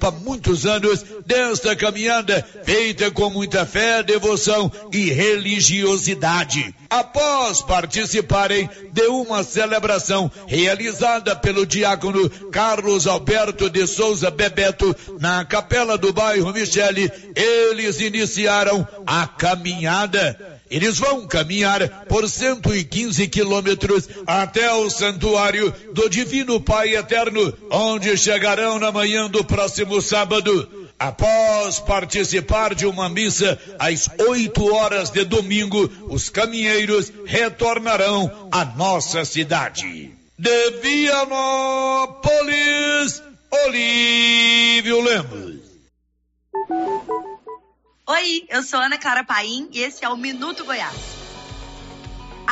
Há muitos anos desta caminhada feita com muita fé, devoção e religiosidade. Após participarem de uma celebração realizada pelo diácono Carlos Alberto de Souza Bebeto na capela do bairro Michele, eles iniciaram a caminhada. Eles vão caminhar por 115 quilômetros até o santuário do Divino Pai Eterno, onde chegarão na manhã do próximo sábado. Após participar de uma missa às 8 horas de domingo, os caminheiros retornarão à nossa cidade. De Vianópolis, Olívio Lemos. Oi, eu sou Ana Clara Paim e esse é o Minuto Goiás.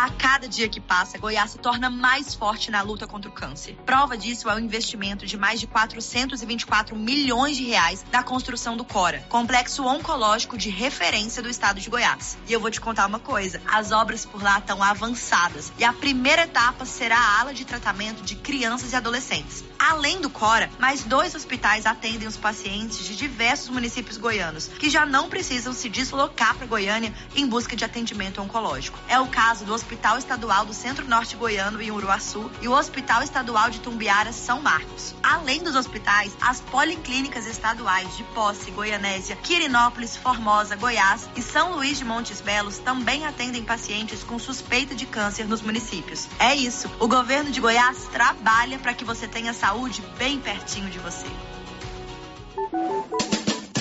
A cada dia que passa, Goiás se torna mais forte na luta contra o câncer. Prova disso é o investimento de mais de 424 milhões de reais da construção do Cora, complexo oncológico de referência do estado de Goiás. E eu vou te contar uma coisa: as obras por lá estão avançadas e a primeira etapa será a ala de tratamento de crianças e adolescentes. Além do Cora, mais dois hospitais atendem os pacientes de diversos municípios goianos, que já não precisam se deslocar para Goiânia em busca de atendimento oncológico. É o caso do Hospital Estadual do Centro-Norte Goiano em Uruaçu e o Hospital Estadual de Tumbiara, São Marcos. Além dos hospitais, as policlínicas estaduais de Posse, Goianésia, Quirinópolis, Formosa, Goiás e São Luís de Montes Belos também atendem pacientes com suspeita de câncer nos municípios. É isso, o governo de Goiás trabalha para que você tenha saúde bem pertinho de você.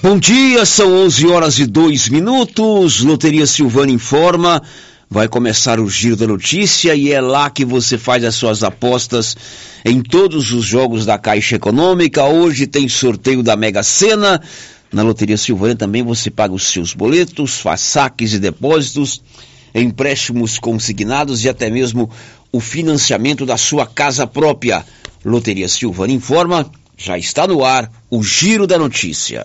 Bom dia, são 11 horas e 2 minutos. Loteria Silvana informa. Vai começar o Giro da Notícia e é lá que você faz as suas apostas em todos os jogos da Caixa Econômica. Hoje tem sorteio da Mega Sena. Na Loteria Silvana também você paga os seus boletos, faz saques e depósitos, empréstimos consignados e até mesmo o financiamento da sua casa própria. Loteria Silvana informa. Já está no ar o Giro da Notícia.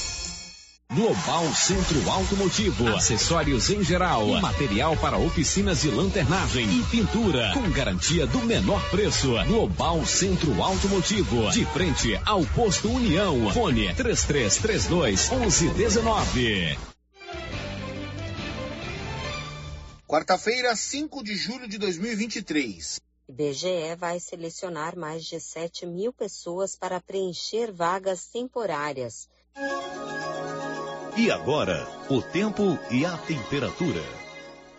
Global Centro Automotivo, acessórios em geral, material para oficinas de lanternagem e pintura, com garantia do menor preço. Global Centro Automotivo, de frente ao posto União. Fone 3332 1119. Quarta-feira, 5 de julho de 2023. IBGE vai selecionar mais de 7 mil pessoas para preencher vagas temporárias. E agora, o tempo e a temperatura.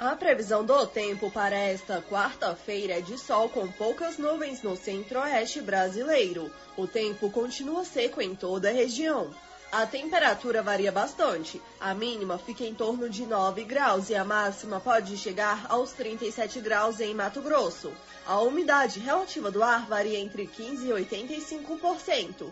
A previsão do tempo para esta quarta-feira é de sol com poucas nuvens no centro-oeste brasileiro. O tempo continua seco em toda a região. A temperatura varia bastante. A mínima fica em torno de 9 graus e a máxima pode chegar aos 37 graus em Mato Grosso. A umidade relativa do ar varia entre 15 e 85%.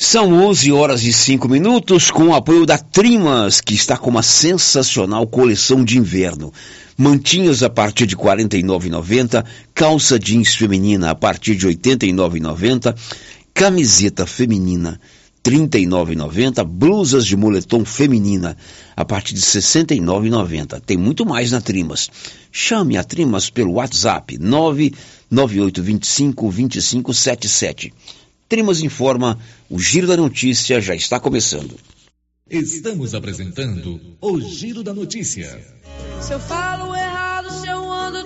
São 11 horas e 5 minutos com o apoio da Trimas, que está com uma sensacional coleção de inverno. Mantinhas a partir de R$ 49,90, calça jeans feminina a partir de R$ 89,90, camiseta feminina R$ 39,90. Blusas de moletom feminina a partir de R$ 69,90. Tem muito mais na Trimas. Chame a Trimas pelo WhatsApp 998252577. Trimas informa, o Giro da Notícia já está começando. Estamos apresentando o Giro da Notícia. Se eu falo errado.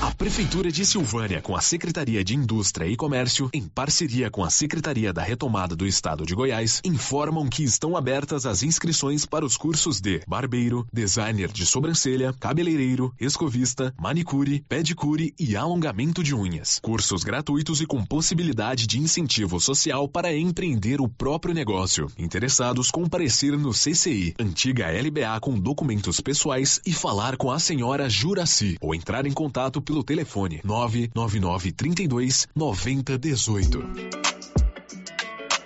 A Prefeitura de Silvânia, com a Secretaria de Indústria e Comércio, em parceria com a Secretaria da Retomada do Estado de Goiás, informam que estão abertas as inscrições para os cursos de barbeiro, designer de sobrancelha, cabeleireiro, escovista, manicure, pedicure e alongamento de unhas. Cursos gratuitos e com possibilidade de incentivo social para empreender o próprio negócio. Interessados comparecer no CCI, antiga LBA com documentos pessoais e falar com a senhora Juraci ou entrar em contato pelo telefone 999 32 9018.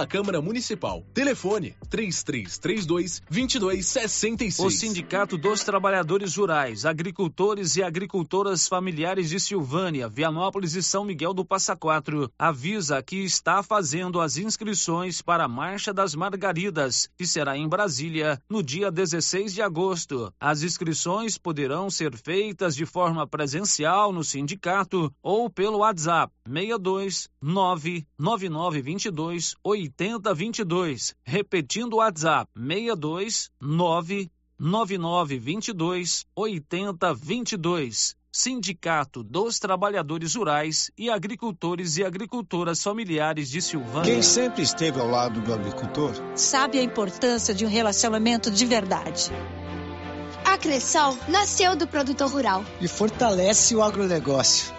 da Câmara Municipal. Telefone 3332 2266. O Sindicato dos Trabalhadores Rurais, Agricultores e Agricultoras Familiares de Silvânia, Vianópolis e São Miguel do Passa Quatro avisa que está fazendo as inscrições para a Marcha das Margaridas, que será em Brasília no dia 16 de agosto. As inscrições poderão ser feitas de forma presencial no sindicato ou pelo WhatsApp 62 99922 8022. Repetindo o WhatsApp 62 99922 8022. Sindicato dos Trabalhadores Rurais e Agricultores e Agricultoras Familiares de Silvânia. Quem sempre esteve ao lado do agricultor sabe a importância de um relacionamento de verdade. A Cressol nasceu do produtor rural e fortalece o agronegócio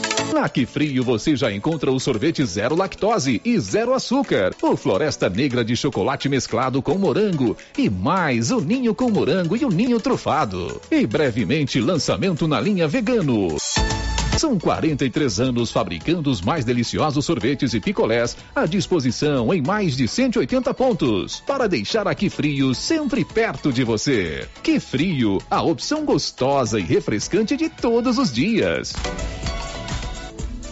Na Que Frio você já encontra o sorvete zero lactose e zero açúcar, o Floresta Negra de chocolate mesclado com morango e mais o ninho com morango e o ninho trufado. E brevemente lançamento na linha vegano. São 43 anos fabricando os mais deliciosos sorvetes e picolés à disposição em mais de 180 pontos para deixar aqui frio sempre perto de você. Que frio, a opção gostosa e refrescante de todos os dias.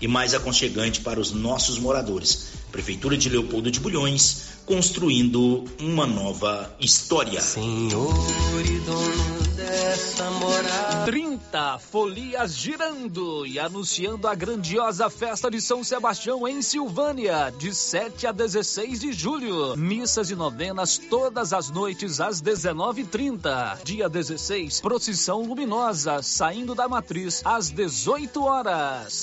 e mais aconchegante para os nossos moradores. Prefeitura de Leopoldo de Bulhões, construindo uma nova história. Senhor e dono dessa morada. 30 folias girando e anunciando a grandiosa festa de São Sebastião em Silvânia, de 7 a 16 de julho. Missas e novenas todas as noites às 19h30. Dia 16, procissão luminosa saindo da matriz às 18 horas.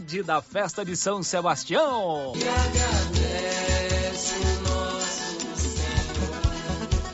Da festa de São Sebastião.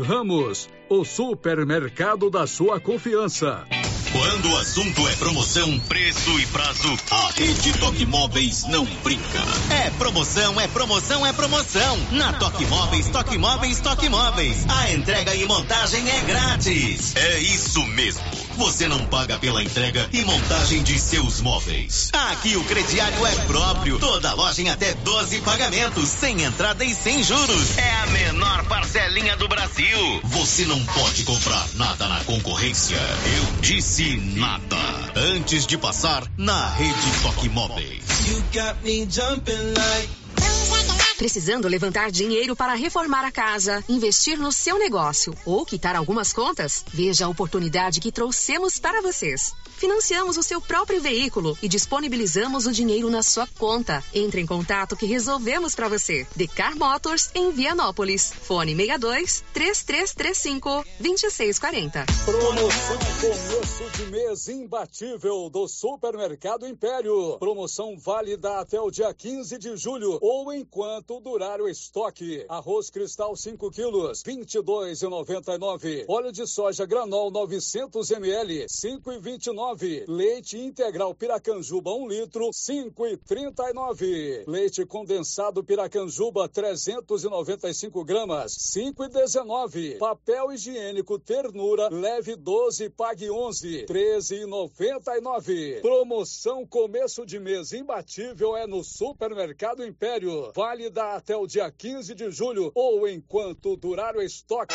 Ramos, o supermercado da sua confiança. Quando o assunto é promoção, preço e prazo, a Rede Toque Móveis não brinca. É promoção, é promoção, é promoção. Na Toque Móveis, Toque Móveis, Toque Móveis. A entrega e montagem é grátis. É isso mesmo. Você não paga pela entrega e montagem de seus móveis. Aqui o crediário é próprio. Toda loja em até 12 pagamentos, sem entrada e sem juros. É a menor parcelinha do Brasil. Você não pode comprar nada na concorrência. Eu disse nada. Antes de passar na rede Toque Móveis. Precisando levantar dinheiro para reformar a casa, investir no seu negócio ou quitar algumas contas? Veja a oportunidade que trouxemos para vocês. Financiamos o seu próprio veículo e disponibilizamos o dinheiro na sua conta. Entre em contato que resolvemos para você. Decar Motors em Vianópolis. Fone 62 3335 2640. Promoção começo de mês imbatível do Supermercado Império. Promoção válida até o dia 15 de julho ou enquanto durar o estoque. Arroz cristal 5 quilos, 22,99. Óleo de soja granol 900 ml, 5,29. Leite integral Piracanjuba 1 litro, 5,39. Leite condensado Piracanjuba 395 gramas, 5,19. Papel higiênico Ternura leve 12, pague 11, 13,99. Promoção começo de mês imbatível é no Supermercado Império. Válida até o dia 15 de julho ou enquanto durar o estoque.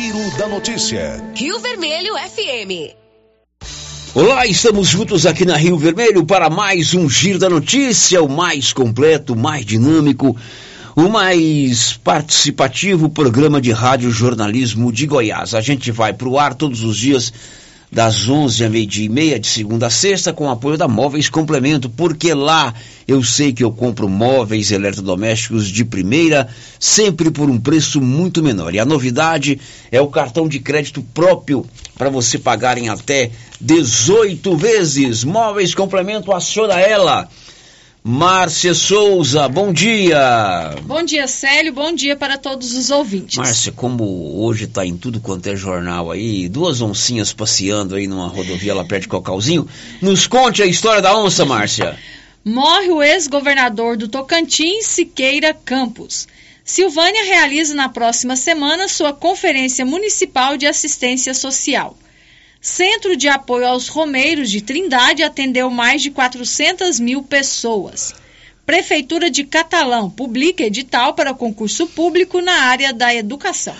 Giro da Notícia. Rio Vermelho FM. Olá, estamos juntos aqui na Rio Vermelho para mais um Giro da Notícia, o mais completo, mais dinâmico, o mais participativo programa de rádio jornalismo de Goiás. A gente vai para o ar todos os dias das 11 a meio-dia e meia, de segunda a sexta, com apoio da Móveis Complemento, porque lá eu sei que eu compro móveis eletrodomésticos de primeira, sempre por um preço muito menor. E a novidade é o cartão de crédito próprio para você pagar em até 18 vezes. Móveis Complemento, aciona ela. Márcia Souza, bom dia. Bom dia, Célio. Bom dia para todos os ouvintes. Márcia, como hoje está em tudo quanto é jornal aí, duas oncinhas passeando aí numa rodovia lá perto de Cocalzinho, nos conte a história da onça, Márcia. Morre o ex-governador do Tocantins, Siqueira Campos. Silvânia realiza na próxima semana sua Conferência Municipal de Assistência Social. Centro de Apoio aos Romeiros de Trindade atendeu mais de 400 mil pessoas. Prefeitura de Catalão publica edital para concurso público na área da educação.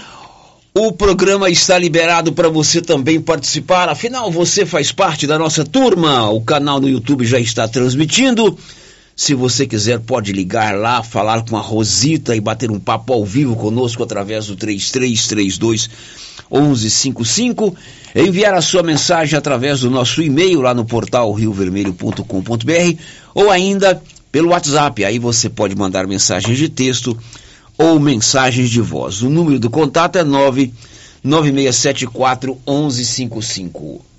O programa está liberado para você também participar, afinal você faz parte da nossa turma. O canal no YouTube já está transmitindo. Se você quiser, pode ligar lá, falar com a Rosita e bater um papo ao vivo conosco através do 3332 1155. Enviar a sua mensagem através do nosso e-mail lá no portal riovermelho.com.br ou ainda pelo WhatsApp. Aí você pode mandar mensagens de texto ou mensagens de voz. O número do contato é 99674 1155.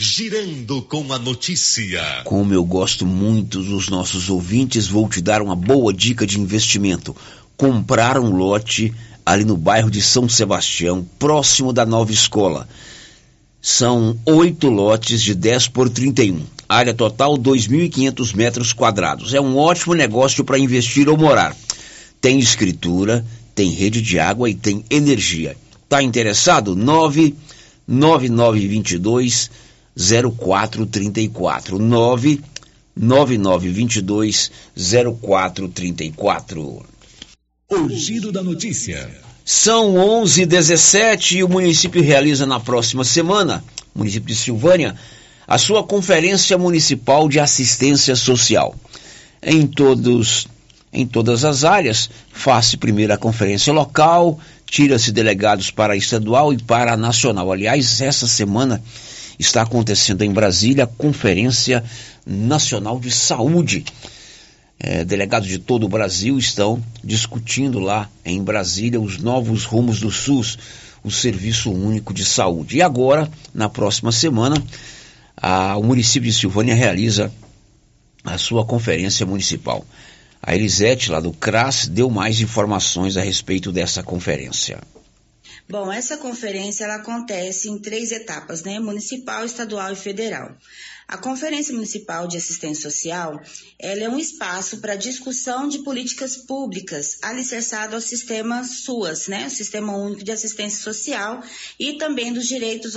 Girando com a notícia. Como eu gosto muito dos nossos ouvintes, vou te dar uma boa dica de investimento. Comprar um lote ali no bairro de São Sebastião, próximo da nova escola. São oito lotes de 10 por 31. Área total 2.500 metros quadrados. É um ótimo negócio para investir ou morar. Tem escritura, tem rede de água e tem energia. Tá interessado? 99922 0434 99922 0434 O giro da notícia. São 11 17 e o município realiza na próxima semana, município de Silvânia, a sua conferência municipal de assistência social. Em todos em todas as áreas, faz primeiro a conferência local, tira-se delegados para a estadual e para a nacional. Aliás, essa semana está acontecendo em Brasília a Conferência Nacional de Saúde. É, delegados de todo o Brasil estão discutindo lá em Brasília os novos rumos do SUS, o Serviço Único de Saúde. E agora, na próxima semana, a, o município de Silvânia realiza a sua conferência municipal. A Elisete, lá do CRAS, deu mais informações a respeito dessa conferência. Bom, essa conferência ela acontece em três etapas, né? Municipal, estadual e federal. A Conferência Municipal de Assistência Social, ela é um espaço para discussão de políticas públicas alicerçado ao sistema SUAS, né, o Sistema Único de Assistência Social, e também dos direitos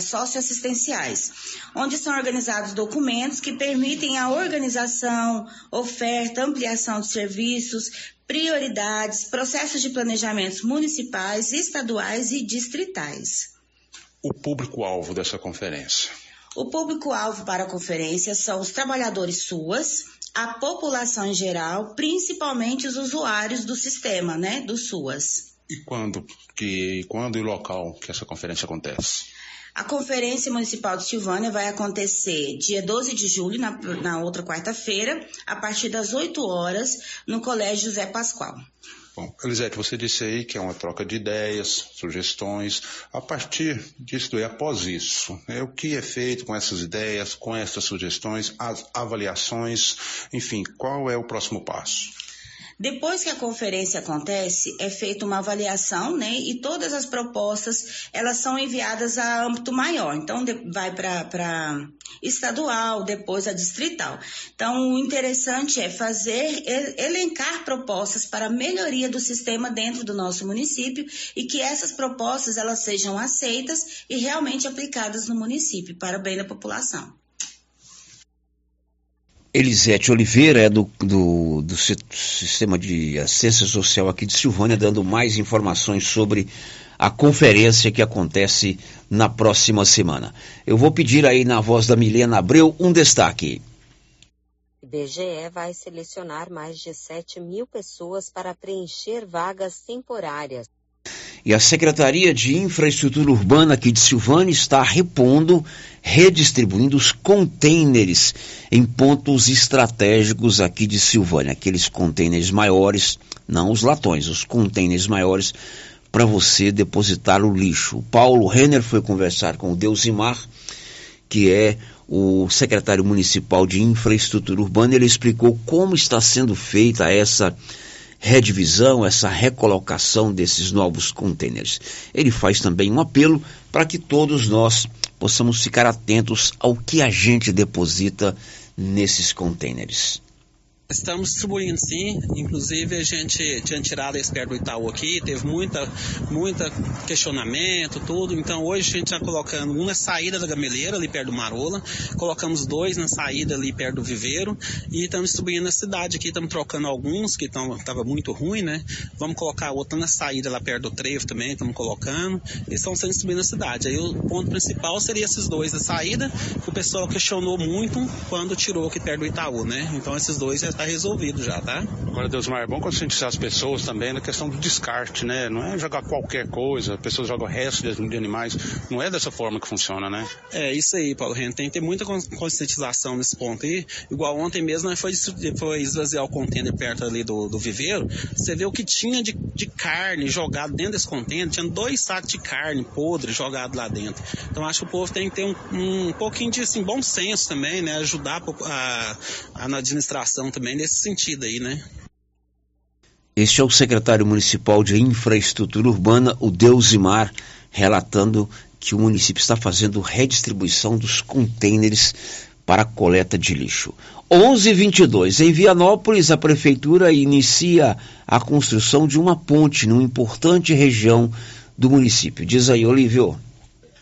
socioassistenciais, onde são organizados documentos que permitem a organização, oferta, ampliação de serviços, prioridades, processos de planejamentos municipais, estaduais e distritais. O público-alvo dessa conferência. O público-alvo para a conferência são os trabalhadores SUAS, a população em geral, principalmente os usuários do sistema, né, do SUAS. E quando, que, quando e local que essa conferência acontece? A Conferência Municipal de Silvânia vai acontecer dia 12 de julho, na, na outra quarta-feira, a partir das 8 horas, no Colégio José Pascoal. Bom, Elisete, você disse aí que é uma troca de ideias, sugestões. A partir disso e após isso, é o que é feito com essas ideias, com essas sugestões, as avaliações, enfim, qual é o próximo passo? Depois que a conferência acontece, é feita uma avaliação, né? E todas as propostas, elas são enviadas a âmbito maior. Então, de, vai para estadual, depois a distrital. Então, o interessante é fazer, elencar propostas para melhoria do sistema dentro do nosso município e que essas propostas, elas sejam aceitas e realmente aplicadas no município, para o bem da população. Elisete Oliveira é do, do, do, Sistema de Assistência Social aqui de Silvânia, dando mais informações sobre a conferência que acontece na próxima semana. Eu vou pedir aí na voz da Milena Abreu um destaque. IBGE vai selecionar mais de 7 mil pessoas para preencher vagas temporárias. E a Secretaria de Infraestrutura Urbana aqui de Silvânia está repondo, redistribuindo os contêineres em pontos estratégicos aqui de Silvânia. Aqueles contêineres maiores, não os latões, os contêineres maiores para você depositar o lixo. O Paulo Renner foi conversar com o Deusimar, que é o secretário municipal de infraestrutura urbana. Ele explicou como está sendo feita essa redivisão, essa recolocação desses novos contêineres. Ele faz também um apelo para que todos nós possamos ficar atentos ao que a gente deposita nesses contêineres. Estamos distribuindo sim, inclusive a gente tinha tirado esse perto do Itaú aqui, teve muita, muita questionamento, tudo. Então hoje a gente está colocando um na saída da gameleira, ali perto do Marola, colocamos dois na saída ali perto do Viveiro e estamos distribuindo na cidade aqui, estamos trocando alguns que estava muito ruim, né? Vamos colocar outro na saída lá perto do Trevo também, estamos colocando, e estão sendo distribuídos na cidade. Aí o ponto principal seria esses dois na saída, que o pessoal questionou muito quando tirou aqui perto do Itaú, né? Então esses dois já está resolvido já, tá? Agora, Deus é bom conscientizar as pessoas também na questão do descarte, né? Não é jogar qualquer coisa, pessoas jogam o resto de animais. Não é dessa forma que funciona, né? É isso aí, Paulo Rento. Tem que ter muita conscientização nesse ponto aí. Igual ontem mesmo, né, foi, foi esvaziar o contêiner perto ali do, do viveiro. Você vê o que tinha de, de carne jogado dentro desse contêiner. Tinha dois sacos de carne podre jogado lá dentro. Então acho que o povo tem que ter um, um pouquinho de assim, bom senso também, né? Ajudar a, a, na administração também nesse sentido aí, né? Este é o secretário municipal de infraestrutura urbana, o Deusimar, relatando que o município está fazendo redistribuição dos contêineres para coleta de lixo. 11:22 em Vianópolis, a prefeitura inicia a construção de uma ponte numa importante região do município. Diz aí, Olívio.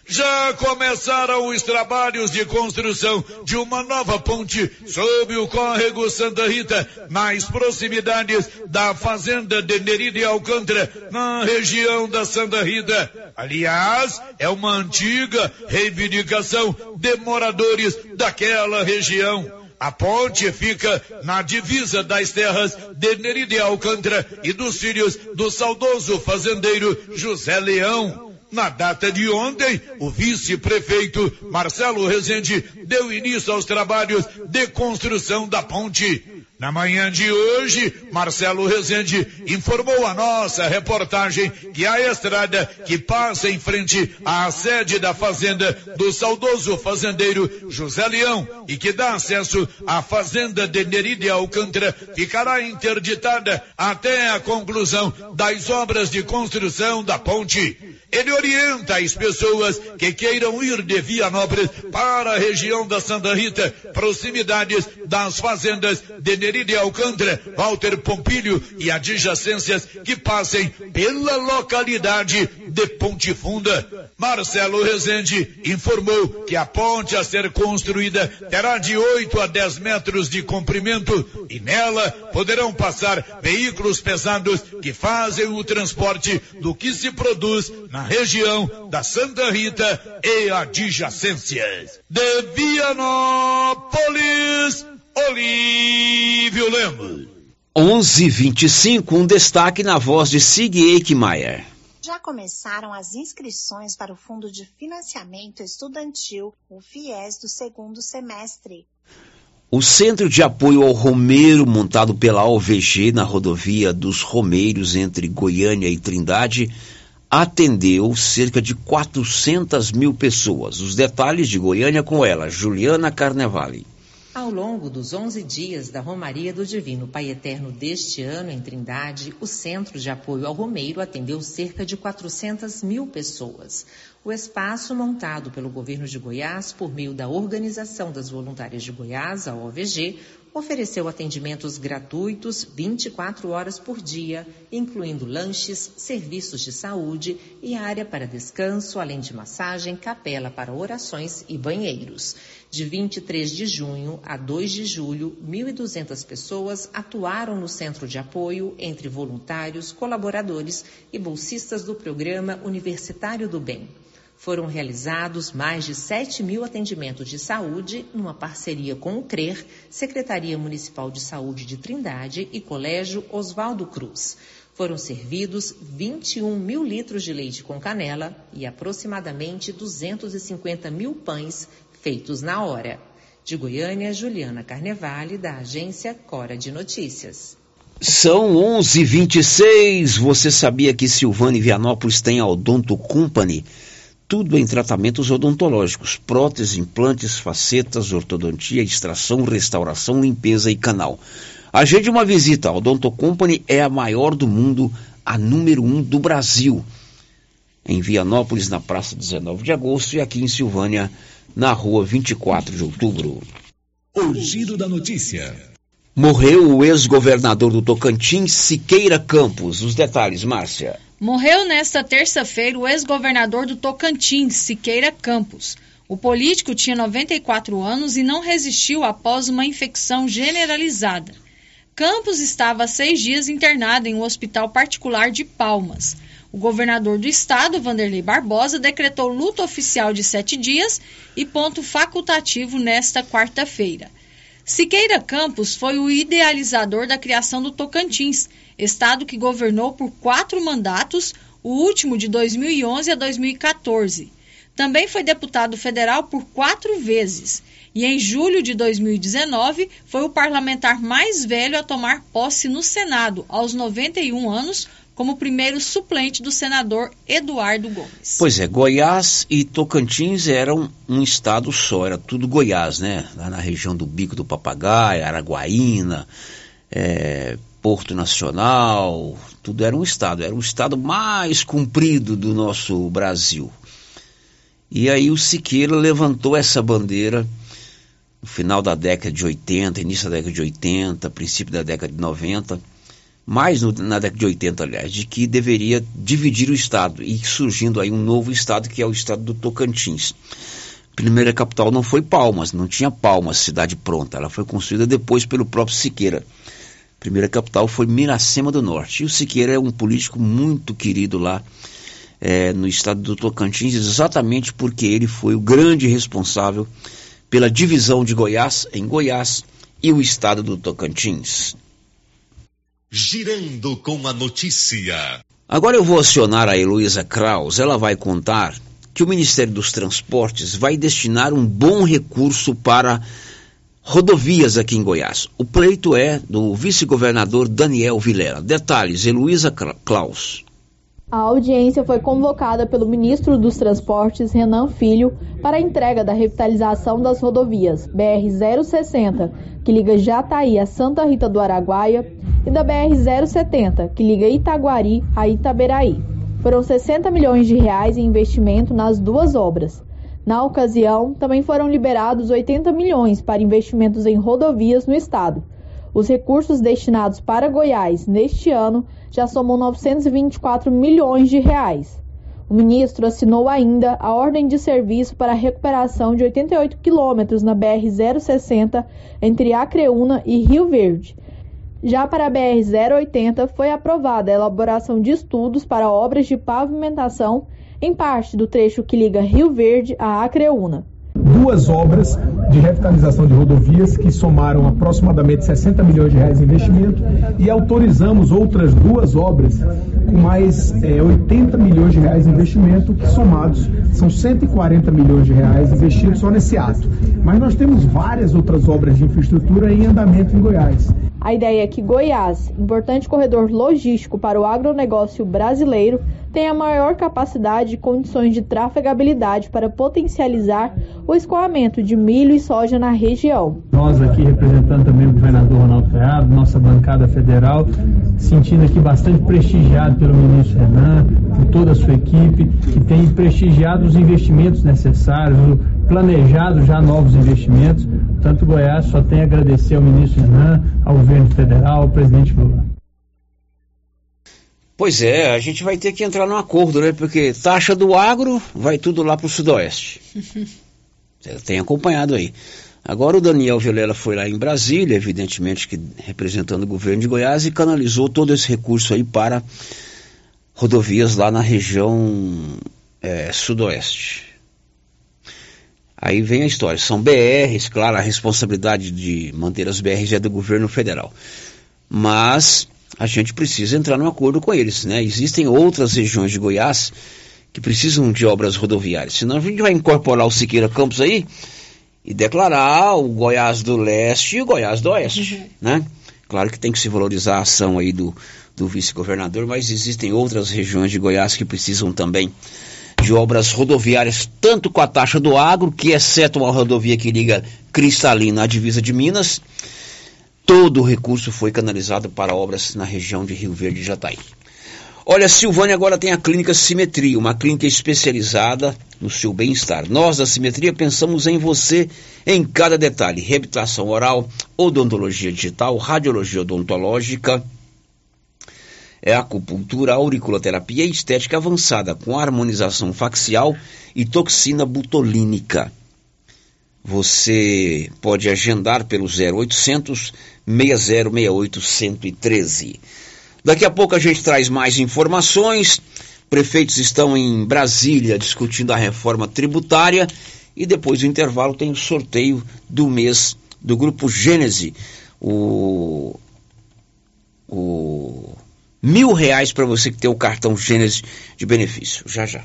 Já começaram os trabalhos de construção de uma nova ponte sob o córrego Santa Rita, nas proximidades da fazenda de Nerida e Alcântara, na região da Santa Rita. Aliás, é uma antiga reivindicação de moradores daquela região. A ponte fica na divisa das terras de Nerida e Alcântara e dos filhos do saudoso fazendeiro José Leão. Na data de ontem, o vice-prefeito Marcelo Rezende deu início aos trabalhos de construção da ponte. Na manhã de hoje, Marcelo Rezende informou a nossa reportagem que a estrada que passa em frente à sede da fazenda do saudoso fazendeiro José Leão e que dá acesso à fazenda de Neride Alcântara ficará interditada até a conclusão das obras de construção da ponte. Ele orienta as pessoas que queiram ir de Vianópolis para a região da Santa Rita, proximidades das fazendas de Neride Alcântara, Walter Pompilho e adjacências que passem pela localidade de Ponte Funda. Marcelo Rezende informou que a ponte a ser construída terá de 8 a 10 metros de comprimento e nela poderão passar veículos pesados que fazem o transporte do que se produz na região da Santa Rita e adjacências. De Vianópolis, Olívio Lemos. 11:25 um destaque na voz de Sig Eichmeier. Já começaram as inscrições para o Fundo de Financiamento Estudantil, o FIES, do segundo semestre. O Centro de Apoio ao Romeiro, montado pela OVG na rodovia dos Romeiros entre Goiânia e Trindade, atendeu cerca de 400 mil pessoas. Os detalhes de Goiânia com ela, Juliana Carnevale. Ao longo dos 11 dias da Romaria do Divino Pai Eterno deste ano em Trindade, o Centro de Apoio ao Romeiro atendeu cerca de 400 mil pessoas. O espaço montado pelo governo de Goiás por meio da Organização das Voluntárias de Goiás, a OVG, ofereceu atendimentos gratuitos 24 horas por dia, incluindo lanches, serviços de saúde e área para descanso, além de massagem, capela para orações e banheiros. De 23 de junho a 2 de julho, 1.200 pessoas atuaram no centro de apoio entre voluntários, colaboradores e bolsistas do programa Universitário do Bem. Foram realizados mais de 7 mil atendimentos de saúde numa parceria com o CRER, Secretaria Municipal de Saúde de Trindade e Colégio Oswaldo Cruz. Foram servidos 21 mil litros de leite com canela e aproximadamente 250 mil pães feitos na hora. De Goiânia, Juliana Carnevale, da agência Cora de Notícias. São 11:26. Você sabia que Silvane Vianópolis tem a Odonto Company? Tudo em tratamentos odontológicos, próteses, implantes, facetas, ortodontia, extração, restauração, limpeza e canal. Agende uma visita. A Odonto Company é a maior do mundo, a número um do Brasil. Em Vianópolis, na Praça 19 de Agosto, e aqui em Silvânia, na Rua 24 de Outubro. O Giro da Notícia. Morreu o ex-governador do Tocantins, Siqueira Campos. Os detalhes, Márcia. Morreu nesta terça-feira o ex-governador do Tocantins, Siqueira Campos. O político tinha 94 anos e não resistiu após uma infecção generalizada. Campos estava há seis dias internado em um hospital particular de Palmas. O governador do estado, Vanderlei Barbosa, decretou luto oficial de sete dias e ponto facultativo nesta quarta-feira. Siqueira Campos foi o idealizador da criação do Tocantins, estado que governou por quatro mandatos, o último de 2011 a 2014. Também foi deputado federal por quatro vezes e em julho de 2019 foi o parlamentar mais velho a tomar posse no Senado, aos 91 anos, como primeiro suplente do senador Eduardo Gomes. Pois é, Goiás e Tocantins eram um estado só, era tudo Goiás, né? Lá na região do Bico do Papagaio, Araguaína, é, Porto Nacional, tudo era um estado, era o estado mais comprido do nosso Brasil. E aí o Siqueira levantou essa bandeira no final da década de 80, início da década de 80, princípio da década de 90, mais no, na década de 80, aliás, de que deveria dividir o estado e surgindo aí um novo estado que é o estado do Tocantins. Primeira capital não foi Palmas, não tinha Palmas, cidade pronta, ela foi construída depois pelo próprio Siqueira primeira capital foi Miracema do Norte. E o Siqueira é um político muito querido lá é, no estado do Tocantins, exatamente porque ele foi o grande responsável pela divisão de Goiás em Goiás e o estado do Tocantins. Girando com a notícia. Agora eu vou acionar a Heloísa Kraus. Ela vai contar que o Ministério dos Transportes vai destinar um bom recurso para rodovias aqui em Goiás. O pleito é do vice-governador Daniel Vilela. Detalhes, Heloísa Klaus. A audiência foi convocada pelo ministro dos Transportes, Renan Filho, para a entrega da revitalização das rodovias BR-060, que liga Jataí a Santa Rita do Araguaia, e da BR-070, que liga Itaguari a Itaberaí. Foram 60 milhões de reais em investimento nas duas obras. Na ocasião, também foram liberados 80 milhões para investimentos em rodovias no estado. Os recursos destinados para Goiás neste ano já somam 924 milhões de reais. O ministro assinou ainda a ordem de serviço para a recuperação de 88 quilômetros na BR-060 entre Acreúna e Rio Verde. Já para a BR-080 foi aprovada a elaboração de estudos para obras de pavimentação em parte do trecho que liga Rio Verde a Acreúna. Duas obras de revitalização de rodovias que somaram aproximadamente 60 milhões de reais de investimento e autorizamos outras duas obras com mais é, 80 milhões de reais de investimento, que somados são 140 milhões de reais investidos só nesse ato. Mas nós temos várias outras obras de infraestrutura em andamento em Goiás. A ideia é que Goiás, importante corredor logístico para o agronegócio brasileiro, tenha maior capacidade e condições de trafegabilidade para potencializar o escoamento de milho e soja na região. Nós aqui representando também o governador Ronaldo Caiado, nossa bancada federal, sentindo aqui bastante prestigiado pelo ministro Renan, por toda a sua equipe, que tem prestigiado os investimentos necessários, planejado já novos investimentos. Tanto Goiás só tem a agradecer ao ministro Renan, ao governo federal, ao presidente Lula. Pois é, a gente vai ter que entrar num acordo, né? Porque taxa do agro vai tudo lá para o sudoeste. Você tem acompanhado aí. Agora o Daniel Vilela foi lá em Brasília, evidentemente que representando o governo de Goiás, e canalizou todo esse recurso aí para rodovias lá na região é, sudoeste. Aí vem a história, são BRs, claro, a responsabilidade de manter as BRs é do governo federal. Mas a gente precisa entrar num acordo com eles, né? Existem outras regiões de Goiás que precisam de obras rodoviárias. Senão a gente vai incorporar o Siqueira Campos aí e declarar o Goiás do Leste e o Goiás do Oeste, uhum. né? Claro que tem que se valorizar a ação aí do, do vice-governador, mas existem outras regiões de Goiás que precisam também de obras rodoviárias, tanto com a taxa do agro, que exceto uma rodovia que liga Cristalina à divisa de Minas, todo o recurso foi canalizado para obras na região de Rio Verde e Jataí. Olha, Silvânia agora tem a clínica Simetria, uma clínica especializada no seu bem-estar. Nós da Simetria pensamos em você em cada detalhe: reabilitação oral, odontologia digital, radiologia odontológica, é acupuntura, auriculoterapia e estética avançada com harmonização facial e toxina butolínica. Você pode agendar pelo 0800 6068 113. Daqui a pouco a gente traz mais informações. Prefeitos estão em Brasília discutindo a reforma tributária e depois do intervalo tem o sorteio do mês do grupo Gênese. O, o mil reais para você que tem o cartão Gênese de benefício. Já já.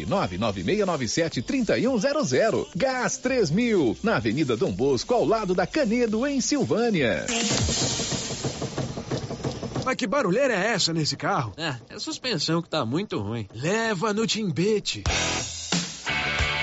99697 3100. Gás 3000 na Avenida Dom Bosco ao lado da Canedo, em Silvânia. Mas que barulheira é essa nesse carro? É, é a suspensão que tá muito ruim. Leva no Timbete.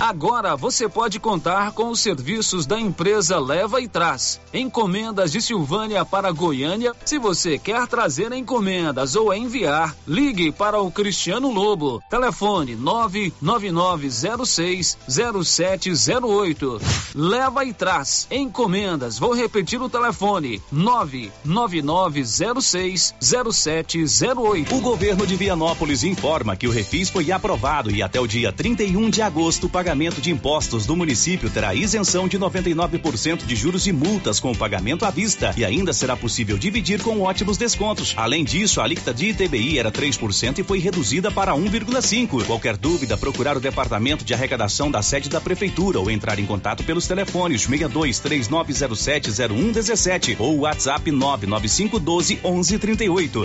Agora você pode contar com os serviços da empresa Leva e Traz. Encomendas de Silvânia para Goiânia. Se você quer trazer encomendas ou enviar, ligue para o Cristiano Lobo. Telefone 999060708. Leva e Traz. Encomendas. Vou repetir o telefone: 999060708. O governo de Vianópolis informa que o refis foi aprovado e até o dia 31 de agosto o pagamento de impostos do município terá isenção de 99% de juros e multas com o pagamento à vista e ainda será possível dividir com ótimos descontos. Além disso, a alíquota de ITBI era 3% e foi reduzida para 1,5. Qualquer dúvida, procurar o departamento de arrecadação da sede da prefeitura ou entrar em contato pelos telefones 62 3907 0117 ou WhatsApp 99512 1138.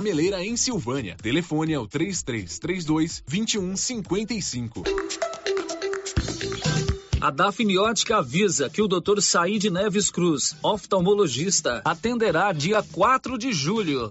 Gameleira em Silvânia. Telefone é o 3332 2155. A Dafniótica avisa que o Dr. Said Neves Cruz, oftalmologista, atenderá dia 4 de julho,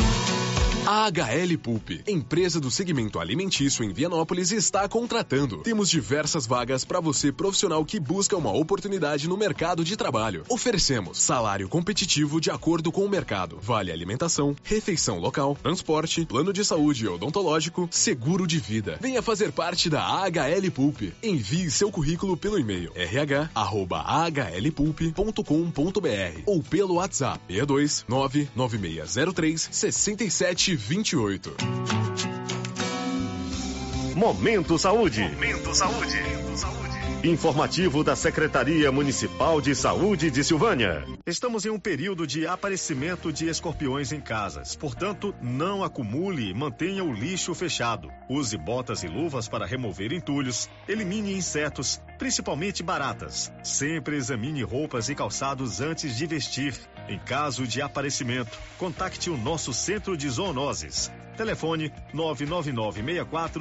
A HL Pulp, empresa do segmento alimentício em Vianópolis, está contratando. Temos diversas vagas para você profissional que busca uma oportunidade no mercado de trabalho. Oferecemos salário competitivo de acordo com o mercado, vale alimentação, refeição local, transporte, plano de saúde odontológico, seguro de vida. Venha fazer parte da AHL Pulp. Envie seu currículo pelo e-mail rh@ahlpulp.com.br ou pelo WhatsApp 62 99603 67 28. Momento Saúde. Momento Saúde. Informativo da Secretaria Municipal de Saúde de Silvânia. Estamos em um período de aparecimento de escorpiões em casas. Portanto, não acumule e mantenha o lixo fechado. Use botas e luvas para remover entulhos. Elimine insetos, principalmente baratas. Sempre examine roupas e calçados antes de vestir. Em caso de aparecimento, contacte o nosso centro de zoonoses. Telefone 999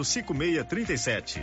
5637.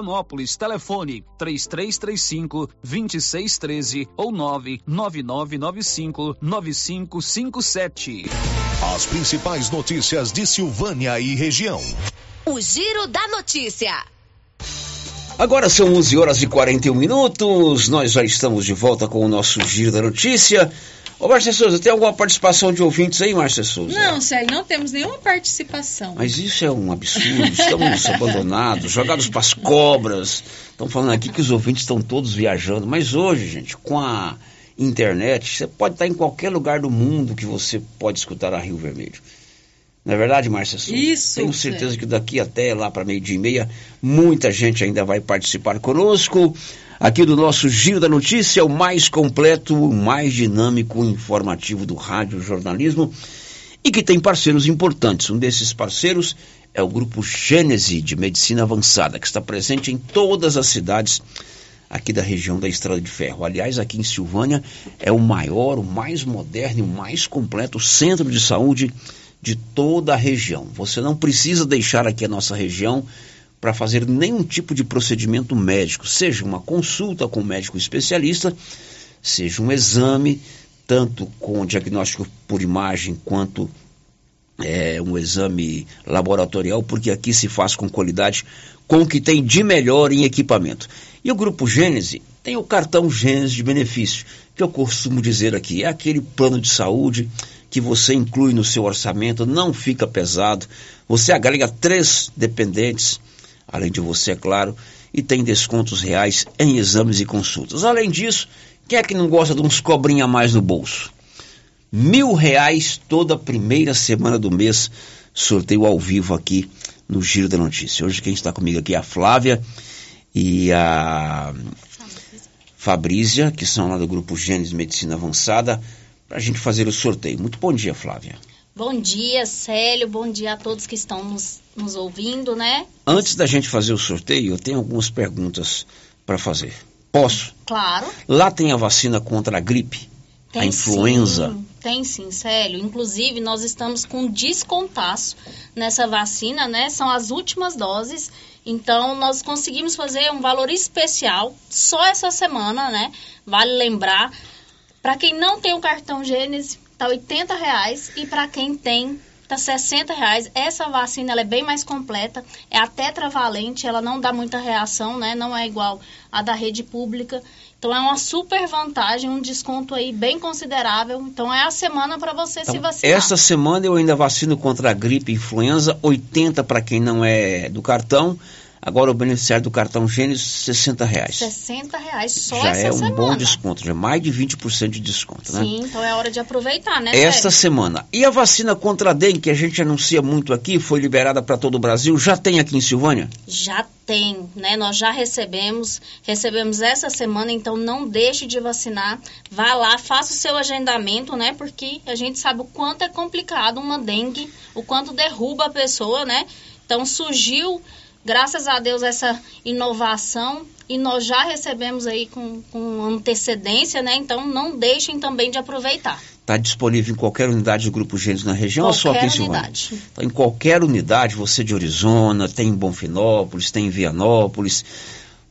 Vianópolis. Telefone 3335 2613 ou 99995 9557. As principais notícias de Silvânia e região. O Giro da Notícia. Agora são 11 horas e 41 minutos. Nós já estamos de volta com o nosso Giro da Notícia. Ô, Márcia Souza, tem alguma participação de ouvintes aí, Márcia Souza? Não, Célio, não temos nenhuma participação. Mas isso é um absurdo. Estamos abandonados, jogados para as cobras. Estão falando aqui que os ouvintes estão todos viajando. Mas hoje, gente, com a internet, você pode estar em qualquer lugar do mundo que você pode escutar a Rio Vermelho. Não é verdade, Márcia Souza? Isso. Tenho certeza que daqui até lá para meio-dia e meia, muita gente ainda vai participar conosco. Aqui do nosso Giro da Notícia, o mais completo, o mais dinâmico informativo do rádio jornalismo e que tem parceiros importantes. Um desses parceiros é o Grupo Gênese de Medicina Avançada, que está presente em todas as cidades aqui da região da Estrada de Ferro. Aliás, aqui em Silvânia é o maior, o mais moderno e o mais completo centro de saúde de toda a região. Você não precisa deixar aqui a nossa região para fazer nenhum tipo de procedimento médico, seja uma consulta com um médico especialista, seja um exame, tanto com diagnóstico por imagem quanto é, um exame laboratorial, porque aqui se faz com qualidade, com o que tem de melhor em equipamento. E o Grupo Gênese tem o cartão Gênese de benefício, que eu costumo dizer aqui, é aquele plano de saúde que você inclui no seu orçamento, não fica pesado, você agrega três dependentes, além de você, é claro, e tem descontos reais em exames e consultas. Além disso, quem é que não gosta de uns cobrinha a mais no bolso? Mil reais toda primeira semana do mês, sorteio ao vivo aqui no Giro da Notícia. Hoje quem está comigo aqui é a Flávia e a Fabrícia, que são lá do Grupo Gênesis Medicina Avançada, para a gente fazer o sorteio. Muito bom dia, Flávia. Bom dia, Célio. Bom dia a todos que estão nos, nos ouvindo, né? Antes da gente fazer o sorteio, eu tenho algumas perguntas para fazer. Posso? Claro. Lá tem a vacina contra a gripe, Tem a influenza. Sim, tem sim, Célio. Inclusive, nós estamos com descontaço nessa vacina, né? São as últimas doses. Então, nós conseguimos fazer um valor especial só essa semana, né? Vale lembrar. Para quem não tem o cartão Gênesis, tá 80 reais. E para quem tem, tá 60 reais. Essa vacina ela é bem mais completa, é a tetravalente, ela não dá muita reação, né? Não é igual a da rede pública. Então é uma super vantagem, um desconto aí bem considerável. Então é a semana para você Então, se vacinar. essa semana eu ainda vacino contra a gripe e influenza, 80 para quem não é do cartão. Agora o beneficiário do cartão Gênesis, 60 reais. 60 reais só Já essa é um semana. bom desconto, já é mais de 20% de desconto, né? Sim, então é hora de aproveitar, né? Esta Sérgio? semana. E a vacina contra a dengue, que a gente anuncia muito aqui, foi liberada para todo o Brasil, já tem aqui em Silvânia? Já tem, né? Nós já recebemos, recebemos essa semana, então não deixe de vacinar. Vá lá, faça o seu agendamento, né? Porque a gente sabe o quanto é complicado uma dengue, o quanto derruba a pessoa, né? Então surgiu, graças a Deus, essa inovação e nós já recebemos aí com, com antecedência, né? Então não deixem também de aproveitar. Está disponível em qualquer unidade do Grupo Gênesis na região ou só aqui Qualquer em Silvânia? unidade. Então, em qualquer unidade, você de Orizona, tem em Bonfinópolis, tem em Vianópolis,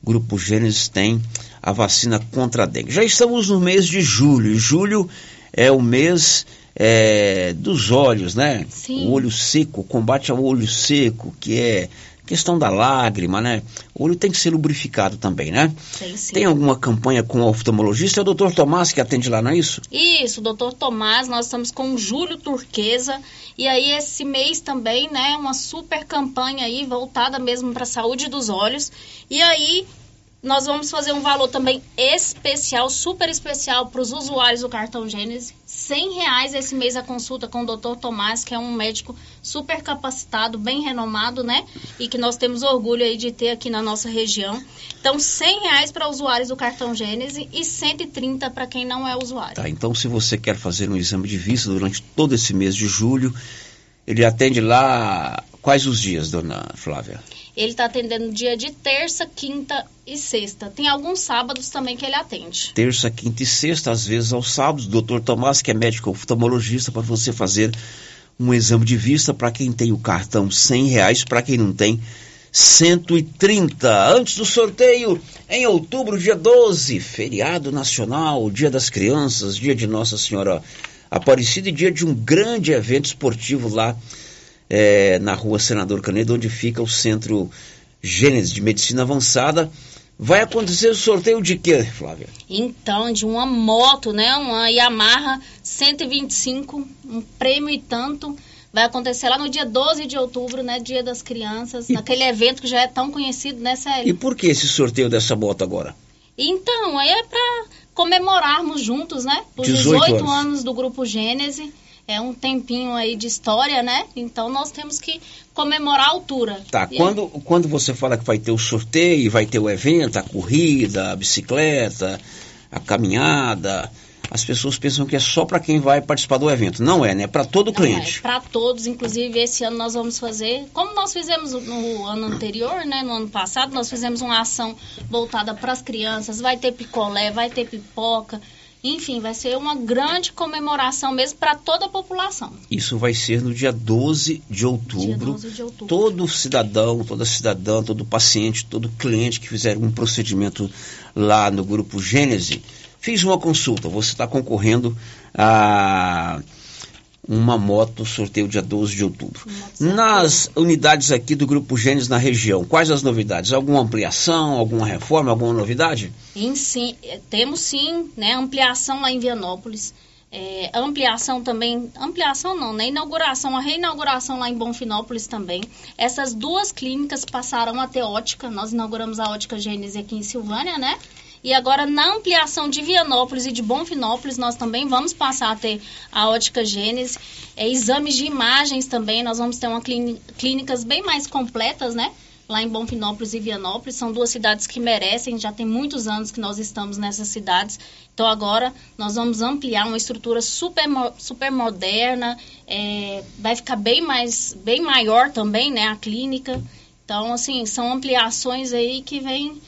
Grupo Gênesis tem a vacina contra a dengue. Já estamos no mês de julho, e julho é o mês é, dos olhos, né? Sim. O olho seco, o combate ao olho seco, que é questão da lágrima, né? O olho tem que ser lubrificado também, né? Tem sim. Tem alguma campanha com o oftalmologista? É o doutor Tomás que atende lá, não é isso? Isso, doutor Tomás, nós estamos com o Júlio Turquesa. E aí, esse mês também, né, uma super campanha aí voltada mesmo para a saúde dos olhos. E aí, nós vamos fazer um valor também especial, super especial para os usuários do cartão Gênesis. 100 reais esse mês a consulta com o doutor Tomás, que é um médico super capacitado, bem renomado, né? E que nós temos orgulho aí de ter aqui na nossa região. Então, 100 reais para usuários do cartão Gênesis e 130 para quem não é usuário. Tá, então se você quer fazer um exame de vista durante todo esse mês de julho, ele atende lá quais os dias, dona Flávia? Ele está atendendo dia de terça, quinta e sexta. Tem alguns sábados também que ele atende. Terça, quinta e sexta, às vezes aos sábados, doutor Tomás, que é médico oftalmologista, para você fazer um exame de vista para quem tem o cartão 100 reais, para quem não tem 130. Antes do sorteio, em outubro, dia 12, feriado nacional, dia das crianças, dia de Nossa Senhora Aparecida e dia de um grande evento esportivo lá é, na rua Senador Canedo, onde fica o Centro Gênesis de Medicina Avançada. Vai acontecer o sorteio de quê, Flávia? Então, de uma moto, né? Uma Yamaha 125, um prêmio e tanto. Vai acontecer lá no dia 12 de outubro, né? Dia das Crianças, naquele evento que já é tão conhecido, né, E Célio? por que esse sorteio dessa moto agora? Então, aí é para comemorarmos juntos, né? Os 18 18, anos. anos. do Grupo Gênese. É um tempinho aí de história, né? Então nós temos que comemorar a altura. Tá, E quando, quando você fala que vai ter o sorteio, vai ter o evento, a corrida, a bicicleta, a caminhada, as pessoas pensam que é só para quem vai participar do evento. Não é, né? É para todo cliente. Para todos, inclusive esse ano nós vamos fazer, como nós fizemos no ano anterior, né, no ano passado, nós fizemos uma ação voltada para as crianças, vai ter picolé, vai ter pipoca, enfim, vai ser uma grande comemoração mesmo para toda a população. Isso vai ser no dia 12 de outubro. 12 de outubro. Todo cidadão, toda cidadã, todo paciente, todo cliente que fizer um procedimento lá no grupo Gênese, fiz uma consulta. Você está concorrendo a uma moto, sorteio dia 12 de outubro. Nas unidades aqui do Grupo Gênesis na região, quais as novidades? Alguma ampliação, alguma reforma, alguma novidade? Em sim, eh, temos sim, né, ampliação lá em Vianópolis. É, ampliação também, ampliação não, né? Inauguração, a reinauguração lá em Bonfinópolis também. Essas duas clínicas passaram a ter ótica. Nós inauguramos a ótica Gênese aqui em Silvânia, né? E agora, na ampliação de Vianópolis e de Bonfinópolis, nós também vamos passar a ter a ótica Gênese. É, exames de imagens também, nós vamos ter uma clíni- clínicas bem mais completas, né? Lá em Bonfinópolis e Vianópolis. São duas cidades que merecem, já tem muitos anos que nós estamos nessas cidades. Então, agora, nós vamos ampliar uma estrutura super, super moderna. é, vai ficar bem, mais, bem maior também, né? A clínica. Então, assim, são ampliações aí que vêm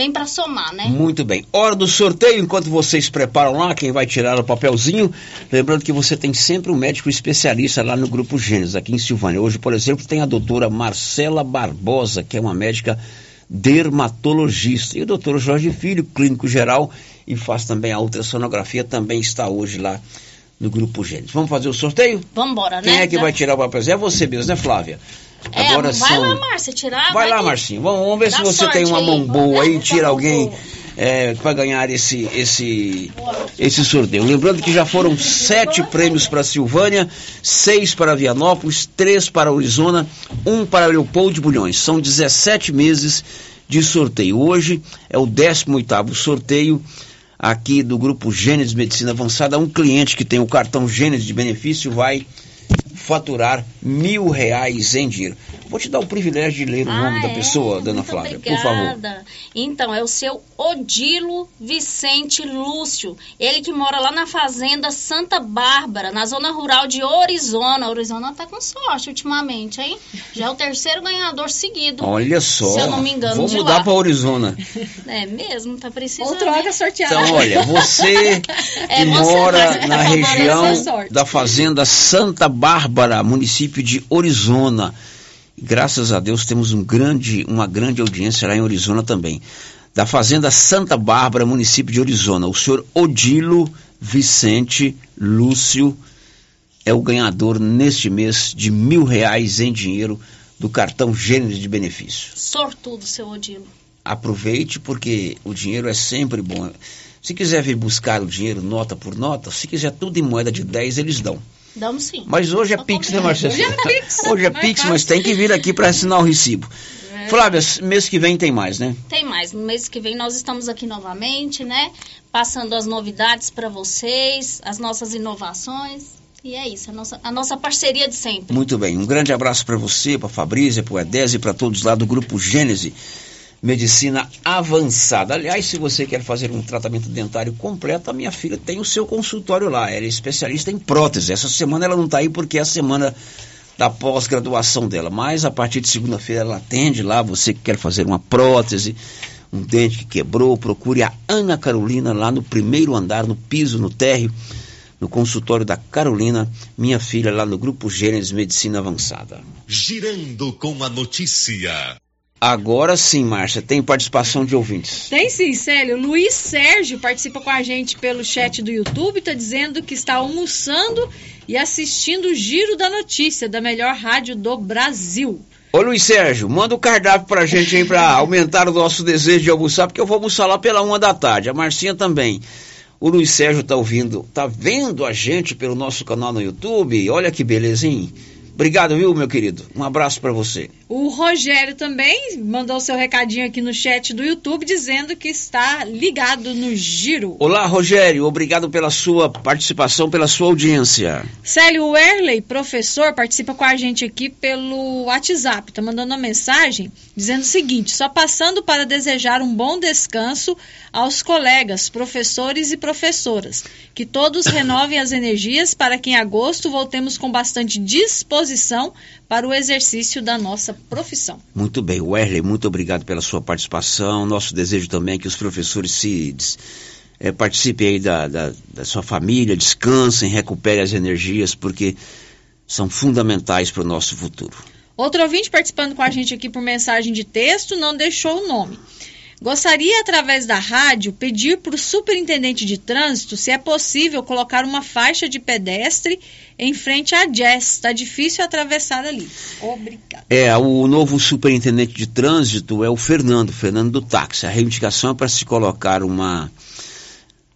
vem para somar, né? Muito bem. Hora do sorteio, enquanto vocês preparam lá, quem vai tirar o papelzinho. Lembrando que você tem sempre um médico especialista lá no Grupo Gênesis, aqui em Silvânia. Hoje, por exemplo, tem a doutora Marcela Barbosa, que é uma médica dermatologista. E o doutor Jorge Filho, clínico geral, e faz também a ultrassonografia, também está hoje lá no Grupo Gênesis. Vamos fazer o sorteio? Vamos embora, Quem né? é que vai tirar o papel? É você mesmo, né, Flávia? É, Agora vai são- lá, Márcia, tirar. Vai lá, que- Marcinho. Vamos, vamos ver se você tem uma aí. mão boa aí. Tira alguém é, para ganhar esse, esse, esse sorteio. Lembrando que já foram sete prêmios para Silvânia, seis para Vianópolis, três para Arizona, um para Leopoldo de Bulhões. São 17 meses de sorteio. Hoje é o 18º sorteio aqui do Grupo Gênesis Medicina Avançada. Um cliente que tem o cartão Gênesis de benefício vai faturar mil reais em dinheiro. Vou te dar o privilégio de ler o nome Ah, da é? pessoa, dona Muito Flávia, obrigada. por favor. Então, é o seu Odilo Vicente Lúcio. Ele que mora lá na fazenda Santa Bárbara, na zona rural de Orizona. Orizona tá com sorte ultimamente, hein? Já é o terceiro ganhador seguido. Olha só. Se eu não me engano, Vou de mudar para Arizona. É mesmo, tá precisando. Ou troca sorteada. Então, olha, você É, que você mora na região da fazenda Santa Bárbara, município de Orizona. Graças a Deus temos um grande, uma grande audiência lá em Orizona também. Da fazenda Santa Bárbara, município de Orizona. O senhor Odilo Vicente Lúcio é o ganhador neste mês de mil reais em dinheiro do cartão Gênesis de benefício Sortudo, seu Odilo. aproveite porque o dinheiro é sempre bom. Se quiser vir buscar o dinheiro nota por nota, se quiser tudo em moeda de 10, eles dão. Damos sim. Mas hoje é Pix, né, Marcelo? Hoje é Pix. Hoje é Pix, mas tem que vir aqui para assinar o recibo. É. Flávia, mês que vem tem mais, né? Tem mais. No mês que vem nós estamos aqui novamente, né? Passando as novidades para vocês, as nossas inovações. E é isso, a nossa, a nossa parceria de sempre. Muito bem. Um grande abraço para você, para Fabrícia, para o Edese e para todos lá do Grupo Gênese Medicina Avançada. Aliás, se você quer fazer um tratamento dentário completo, a minha filha tem o seu consultório lá. Ela é especialista em prótese. Essa semana ela não está aí porque é a semana da pós-graduação dela. Mas a partir de segunda-feira ela atende lá. Você que quer fazer uma prótese, um dente que quebrou, procure a Ana Carolina lá no primeiro andar, no piso, no térreo no consultório da Carolina, minha filha, lá no Grupo Gênesis Medicina Avançada. Girando com a notícia. Agora sim, Márcia, tem participação de ouvintes. Tem sim, Célio. Luiz Sérgio participa com a gente pelo chat do YouTube, está dizendo que está almoçando e assistindo o Giro da Notícia, da melhor rádio do Brasil. Ô Luiz Sérgio, manda o cardápio pra gente aí pra aumentar o nosso desejo de almoçar, porque eu vou almoçar lá pela uma da tarde. A Marcinha também. O Luiz Sérgio tá ouvindo, tá vendo a gente pelo nosso canal no YouTube. Olha que belezinha. Obrigado, viu, meu querido? Um abraço pra você. O Rogério também mandou seu recadinho aqui no chat do YouTube dizendo que está ligado no Giro. Olá, Rogério, obrigado pela sua participação, pela sua audiência. Célio Werley, professor, participa com a gente aqui pelo WhatsApp. Tá mandando uma mensagem dizendo o seguinte: só passando para desejar um bom descanso aos colegas, professores e professoras. Que todos renovem as energias para que em agosto voltemos com bastante disposição para o exercício da nossa profissão. Muito bem, Werley, muito obrigado pela sua participação. Nosso desejo também é que os professores se eh, participem aí da, da, da sua família, descansem, recuperem as energias, porque são fundamentais para o nosso futuro. Outro ouvinte participando com a gente aqui por mensagem de texto não deixou o nome. Gostaria, através da rádio, pedir para o superintendente de trânsito se é possível colocar uma faixa de pedestre em frente à Jazz. Está difícil atravessar ali. Obrigada. É, o novo superintendente de trânsito é o Fernando, Fernando do táxi. A reivindicação é para se colocar uma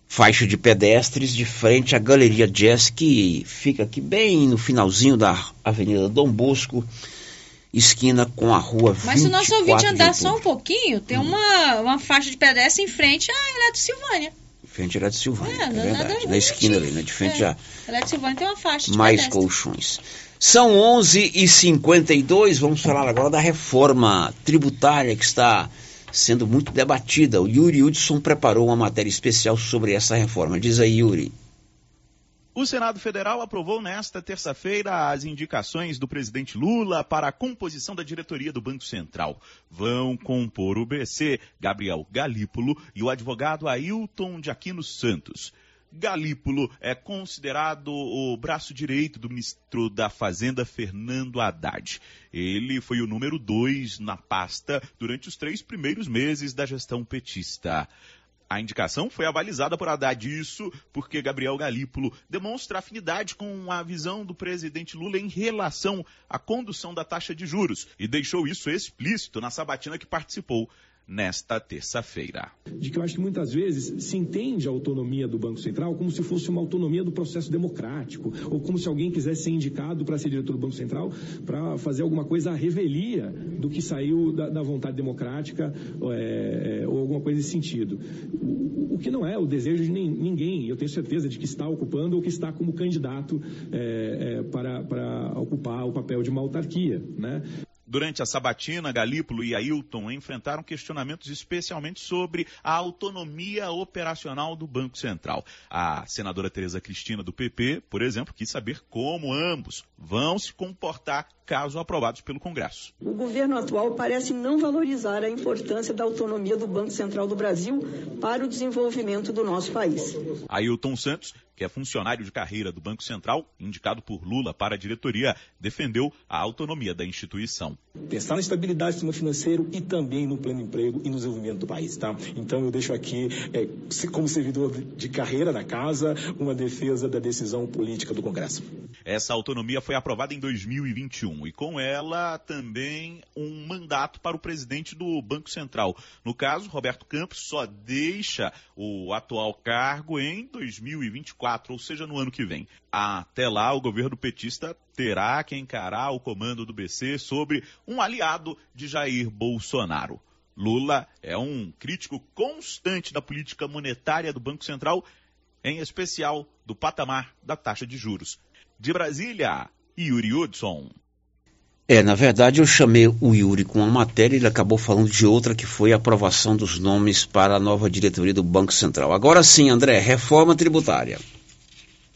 faixa de pedestres de frente à Galeria Jazz, que fica aqui bem no finalzinho da Avenida Dom Bosco, esquina com a rua Mas se o 24 nosso ouvinte andar só um pouquinho, tem uma, uma faixa de pedestre em frente à Eletro Silvânia. Frente à de Silvânia, É, é, é verdade. Na esquina ali, né? De frente É. a Eletro Silvânia tem uma faixa de mais pedestre. colchões. São 11h52, vamos falar agora da reforma tributária que está sendo muito debatida. O Yuri Hudson preparou uma matéria especial sobre essa reforma. Diz aí, Yuri. O Senado Federal aprovou nesta terça-feira as indicações do presidente Lula para a composição da diretoria do Banco Central. Vão compor o BC Gabriel Galípolo e o advogado Ailton de Aquino Santos. Galípolo é considerado o braço direito do ministro da Fazenda, Fernando Haddad. Ele foi o número dois na pasta durante os três primeiros meses da gestão petista. A indicação foi avalizada por Haddad, isso porque Gabriel Galípolo demonstra afinidade com a visão do presidente Lula em relação à condução da taxa de juros e deixou isso explícito na sabatina que participou nesta terça-feira. De que eu acho que muitas vezes se entende a autonomia do Banco Central como se fosse uma autonomia do processo democrático, ou como se alguém quisesse ser indicado para ser diretor do Banco Central para fazer alguma coisa à revelia do que saiu da, da vontade democrática é, é, ou alguma coisa nesse sentido. O, o, que não é o desejo de nem, ninguém, eu tenho certeza de que está ocupando ou que está como candidato é, para, para ocupar o papel de uma autarquia, né? Durante a sabatina, Galípolo e Ailton enfrentaram questionamentos especialmente sobre a autonomia operacional do Banco Central. A senadora Tereza Cristina, do PP, por exemplo, quis saber como ambos vão se comportar caso aprovados pelo Congresso. O governo atual parece não valorizar a importância da autonomia do Banco Central do Brasil para o desenvolvimento do nosso país. Ailton Santos que é funcionário de carreira do Banco Central, indicado por Lula para a diretoria, defendeu a autonomia da instituição. Pensar na estabilidade do sistema financeiro e também no pleno emprego e no desenvolvimento do país, tá? Então eu deixo aqui, é, como servidor de carreira na casa, uma defesa da decisão política do Congresso. Essa autonomia foi aprovada em 2021 e com ela também um mandato para o presidente do Banco Central. No caso, Roberto Campos só deixa o atual cargo em 2024 ou seja, no ano que vem. Até lá, o governo petista terá que encarar o comando do BC sobre um aliado de Jair Bolsonaro. Lula é um crítico constante da política monetária do Banco Central, em especial do patamar da taxa de juros. De Brasília, Yuri Hudson. É, na verdade eu chamei o Yuri com uma matéria e ele acabou falando de outra que foi a aprovação dos nomes para a nova diretoria do Banco Central. Agora sim, André, reforma tributária.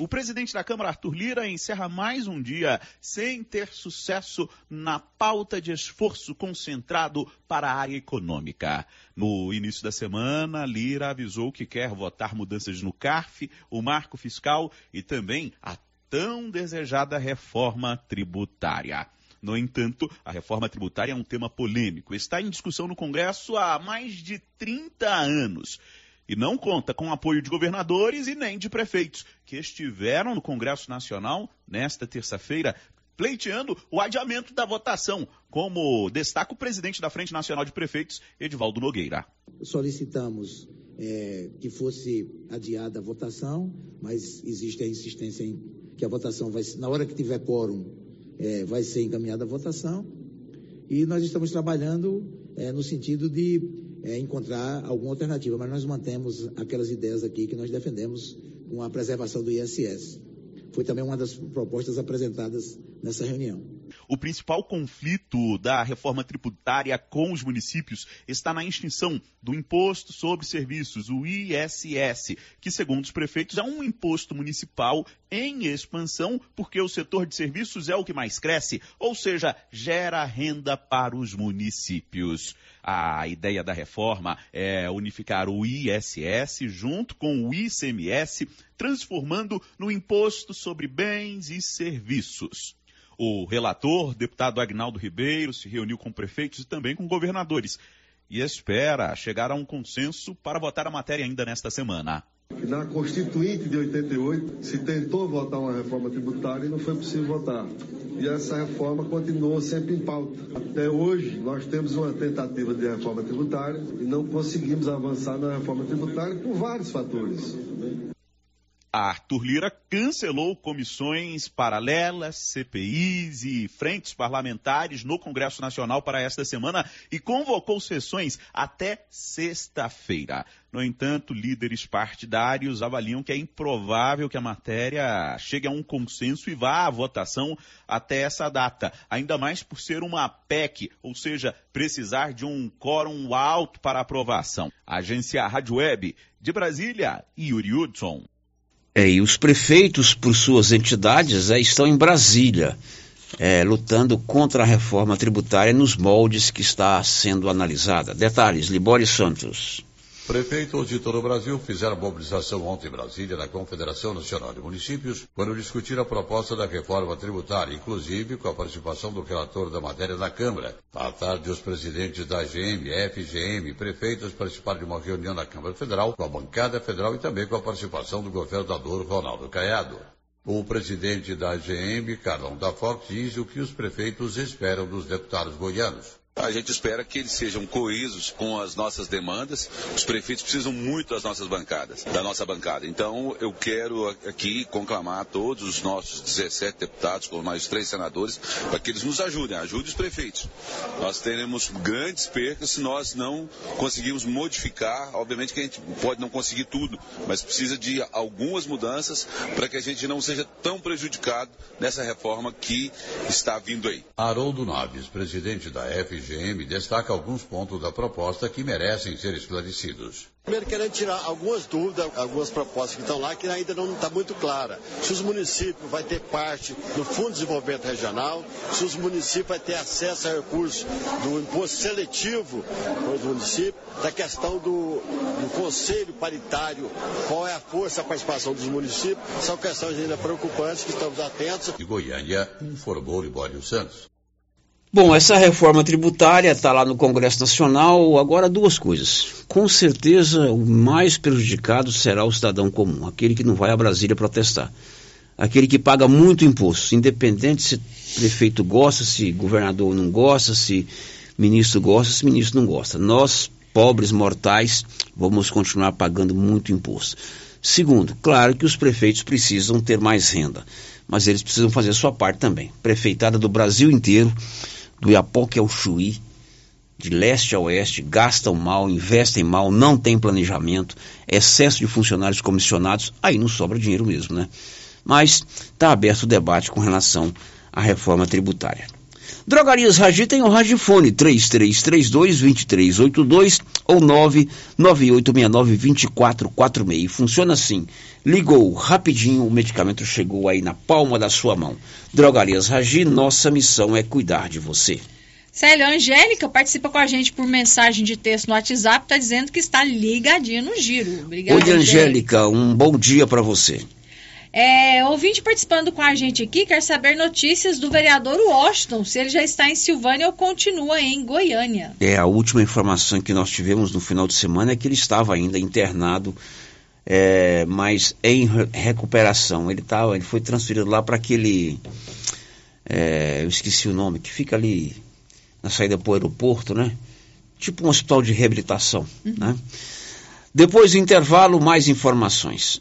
O presidente da Câmara, Arthur Lira, encerra mais um dia sem ter sucesso na pauta de esforço concentrado para a área econômica. No início da semana, Lira avisou que quer votar mudanças no CARF, o marco fiscal e também a tão desejada reforma tributária. No entanto, a reforma tributária é um tema polêmico. Está em discussão no Congresso há mais de 30 anos e não conta com apoio de governadores e nem de prefeitos, que estiveram no Congresso Nacional nesta terça-feira pleiteando o adiamento da votação, como destaca o presidente da Frente Nacional de Prefeitos, Edivaldo Nogueira. Solicitamos é, que fosse adiada a votação, mas existe a insistência em que a votação vai, na hora que tiver quórum, é, vai ser encaminhada a votação. E nós estamos trabalhando é, no sentido de é, encontrar alguma alternativa, mas nós mantemos aquelas ideias aqui que nós defendemos com a preservação do ISS. Foi também uma das propostas apresentadas nessa reunião. O principal conflito da reforma tributária com os municípios está na extinção do Imposto sobre Serviços, o ISS, que, segundo os prefeitos, é um imposto municipal em expansão, porque o setor de serviços é o que mais cresce, ou seja, gera renda para os municípios. A ideia da reforma é unificar o ISS junto com o ICMS, transformando no Imposto sobre Bens e Serviços. O relator, deputado Agnaldo Ribeiro, se reuniu com prefeitos e também com governadores e espera chegar a um consenso para votar a matéria ainda nesta semana. Na Constituinte de 88, se tentou votar uma reforma tributária e não foi possível votar. E essa reforma continuou sempre em pauta. Até hoje, nós temos uma tentativa de reforma tributária e não conseguimos avançar na reforma tributária por vários fatores. Arthur Lira cancelou comissões paralelas, CPIs e frentes parlamentares no Congresso Nacional para esta semana e convocou sessões até sexta-feira. No entanto, líderes partidários avaliam que é improvável que a matéria chegue a um consenso e vá à votação até essa data, ainda mais por ser uma PEC, ou seja, precisar de um quórum alto para aprovação. Agência Rádio Web de Brasília, Yuri Hudson. É, e os prefeitos, por suas entidades, é, estão em Brasília, é, lutando contra a reforma tributária nos moldes que está sendo analisada. Detalhes, Libório Santos. Prefeitos de todo o Brasil fizeram mobilização ontem em Brasília, na Confederação Nacional de Municípios, quando discutiram a proposta da reforma tributária, inclusive com a participação do relator da matéria na Câmara. À tarde, os presidentes da AGM, FGM e prefeitos participaram de uma reunião na Câmara Federal, com a bancada federal e também com a participação do governador Ronaldo Caiado. O presidente da AGM, Carlão da Fox, diz o que os prefeitos esperam dos deputados goianos. A gente espera que eles sejam coesos com as nossas demandas. Os prefeitos precisam muito das nossas bancadas, da nossa bancada. Então, eu quero aqui conclamar todos os nossos 17 deputados, com mais três senadores, para que eles nos ajudem, ajudem os prefeitos. Nós teremos grandes percas se nós não conseguirmos modificar. Obviamente que a gente pode não conseguir tudo, mas precisa de algumas mudanças para que a gente não seja tão prejudicado nessa reforma que está vindo aí. Haroldo Naves, presidente da FG FGM destaca alguns pontos da proposta que merecem ser esclarecidos. Primeiro, querendo tirar algumas dúvidas, algumas propostas que estão lá que ainda não está muito clara. Se os municípios vão ter parte do Fundo de Desenvolvimento Regional, se os municípios vão ter acesso a recursos do imposto seletivo do município, da questão do, do conselho paritário, qual é a força, a participação dos municípios, são questões ainda preocupantes que estamos atentos. De Goiânia, informou Libório Santos. Bom, essa reforma tributária está lá no Congresso Nacional. Agora, duas coisas. Com certeza, o mais prejudicado será o cidadão comum, aquele que não vai a Brasília protestar. Aquele que paga muito imposto, independente se prefeito gosta, se governador não gosta, se ministro gosta, se ministro não gosta. Nós, pobres mortais, vamos continuar pagando muito imposto. Segundo, claro que os prefeitos precisam ter mais renda, mas eles precisam fazer a sua parte também. Prefeitada do Brasil inteiro do Iapoque ao Chuí, de leste a oeste, gastam mal, investem mal, não tem planejamento, excesso de funcionários comissionados, aí não sobra dinheiro mesmo, né? Mas está aberto o debate com relação à reforma tributária. Drogarias Ragi tem o Ragifone 3332-2382 ou 99869-2446. Funciona assim. Ligou rapidinho, o medicamento chegou aí na palma da sua mão. Drogarias Ragi, nossa missão é cuidar de você. Célia, a Angélica participa com a gente por mensagem de texto no WhatsApp, está dizendo que está ligadinha no giro. Obrigada, Oi, Angélica, um bom dia para você. É, ouvinte participando com a gente aqui quer saber notícias do vereador Washington, se ele já está em Silvânia ou continua em Goiânia. É, a última informação que nós tivemos no final de semana é que ele estava ainda internado, é, mas em recuperação. Ele, tava, ele foi transferido lá para aquele. É, eu esqueci o nome, que fica ali na saída para o aeroporto, né? Tipo um hospital de reabilitação, uhum. né? Depois do intervalo, mais informações.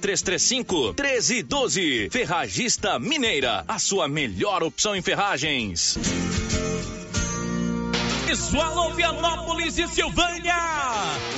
3335 1312. Ferragista Mineira, a sua melhor opção em ferragens. Pessoal, Vianópolis e Silvânia.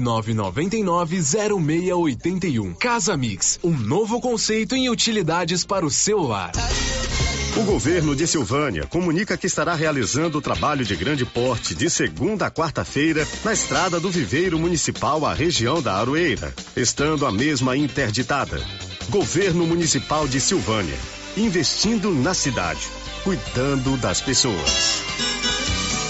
999990681. Casa Mix, um novo conceito em utilidades para o celular. O governo de Silvânia comunica que estará realizando o trabalho de grande porte de segunda a quarta-feira na estrada do Viveiro Municipal à região da Aroeira, estando a mesma interditada. Governo Municipal de Silvânia, investindo na cidade, cuidando das pessoas.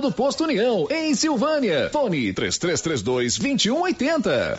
do Posto União, em Silvânia. Fone 3332 2180.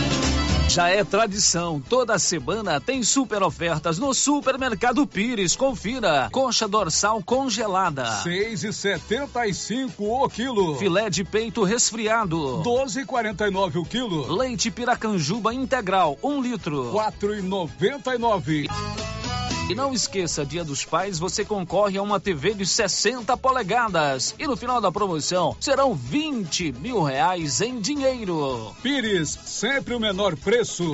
Já é tradição, toda semana tem super ofertas no Supermercado Pires. Confira: coxa dorsal congelada, seis e setenta e cinco o quilo. Filé de peito resfriado, doze e quarenta e nove o quilo. Leite piracanjuba integral, um litro, quatro e não esqueça, Dia dos Pais, você concorre a uma TV de 60 polegadas. E no final da promoção serão 20 mil reais em dinheiro. Pires, sempre o menor preço.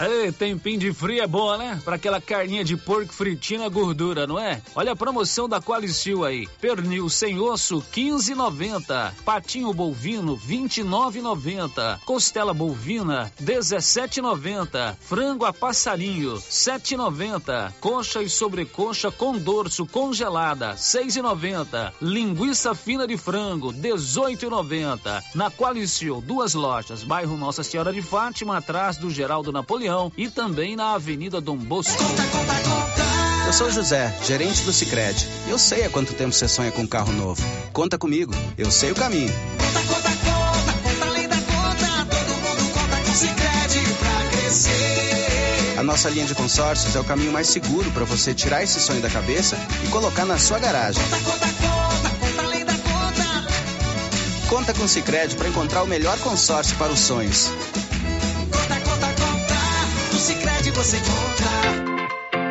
Ei, tempinho de frio é bom, né? Pra aquela carninha de porco fritinha na gordura, não é? Olha a promoção da Qualicil aí. Pernil sem osso, 15,90. Patinho bovino, 29,90. Costela bovina, 17,90. Frango a passarinho, 7,90. Coxa e sobrecoxa com dorso congelada, 6,90. Linguiça fina de frango, 18,90. Na Qualicil, duas lojas, bairro Nossa Senhora de Fátima, atrás do Geraldo Napoleão e também na Avenida Dom Bosco. Eu sou José, gerente do Sicredi. Eu sei há quanto tempo você sonha com um carro novo. Conta comigo, eu sei o caminho. Conta, conta, conta, conta além da conta, todo mundo conta com Sicredi pra crescer. A nossa linha de consórcios é o caminho mais seguro para você tirar esse sonho da cabeça e colocar na sua garagem. Conta, conta, conta, conta além da conta. Conta com o Sicredi para encontrar o melhor consórcio para os sonhos. você encontrar.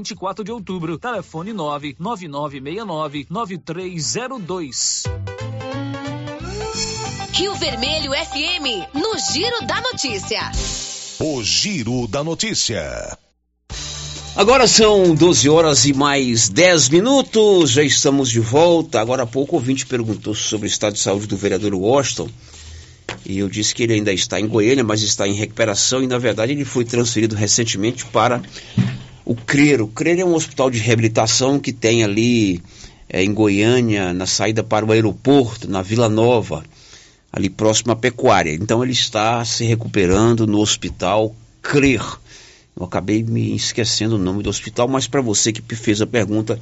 24 de Outubro, telefone 99969 9302. Rio Vermelho FM, no Giro da Notícia. O Giro da Notícia. Agora são 12 horas e mais 10 minutos, já estamos de volta. Agora há pouco o ouvinte perguntou sobre o estado de saúde do vereador Washington. E eu disse que ele ainda está em Goiânia, mas está em recuperação e na verdade ele foi transferido recentemente para o CRER. O CRER é um hospital de reabilitação que tem ali é, em Goiânia, na saída para o aeroporto, na Vila Nova, ali próximo à pecuária. Então ele está se recuperando no hospital CRER. Eu acabei me esquecendo o nome do hospital, mas para você que fez a pergunta,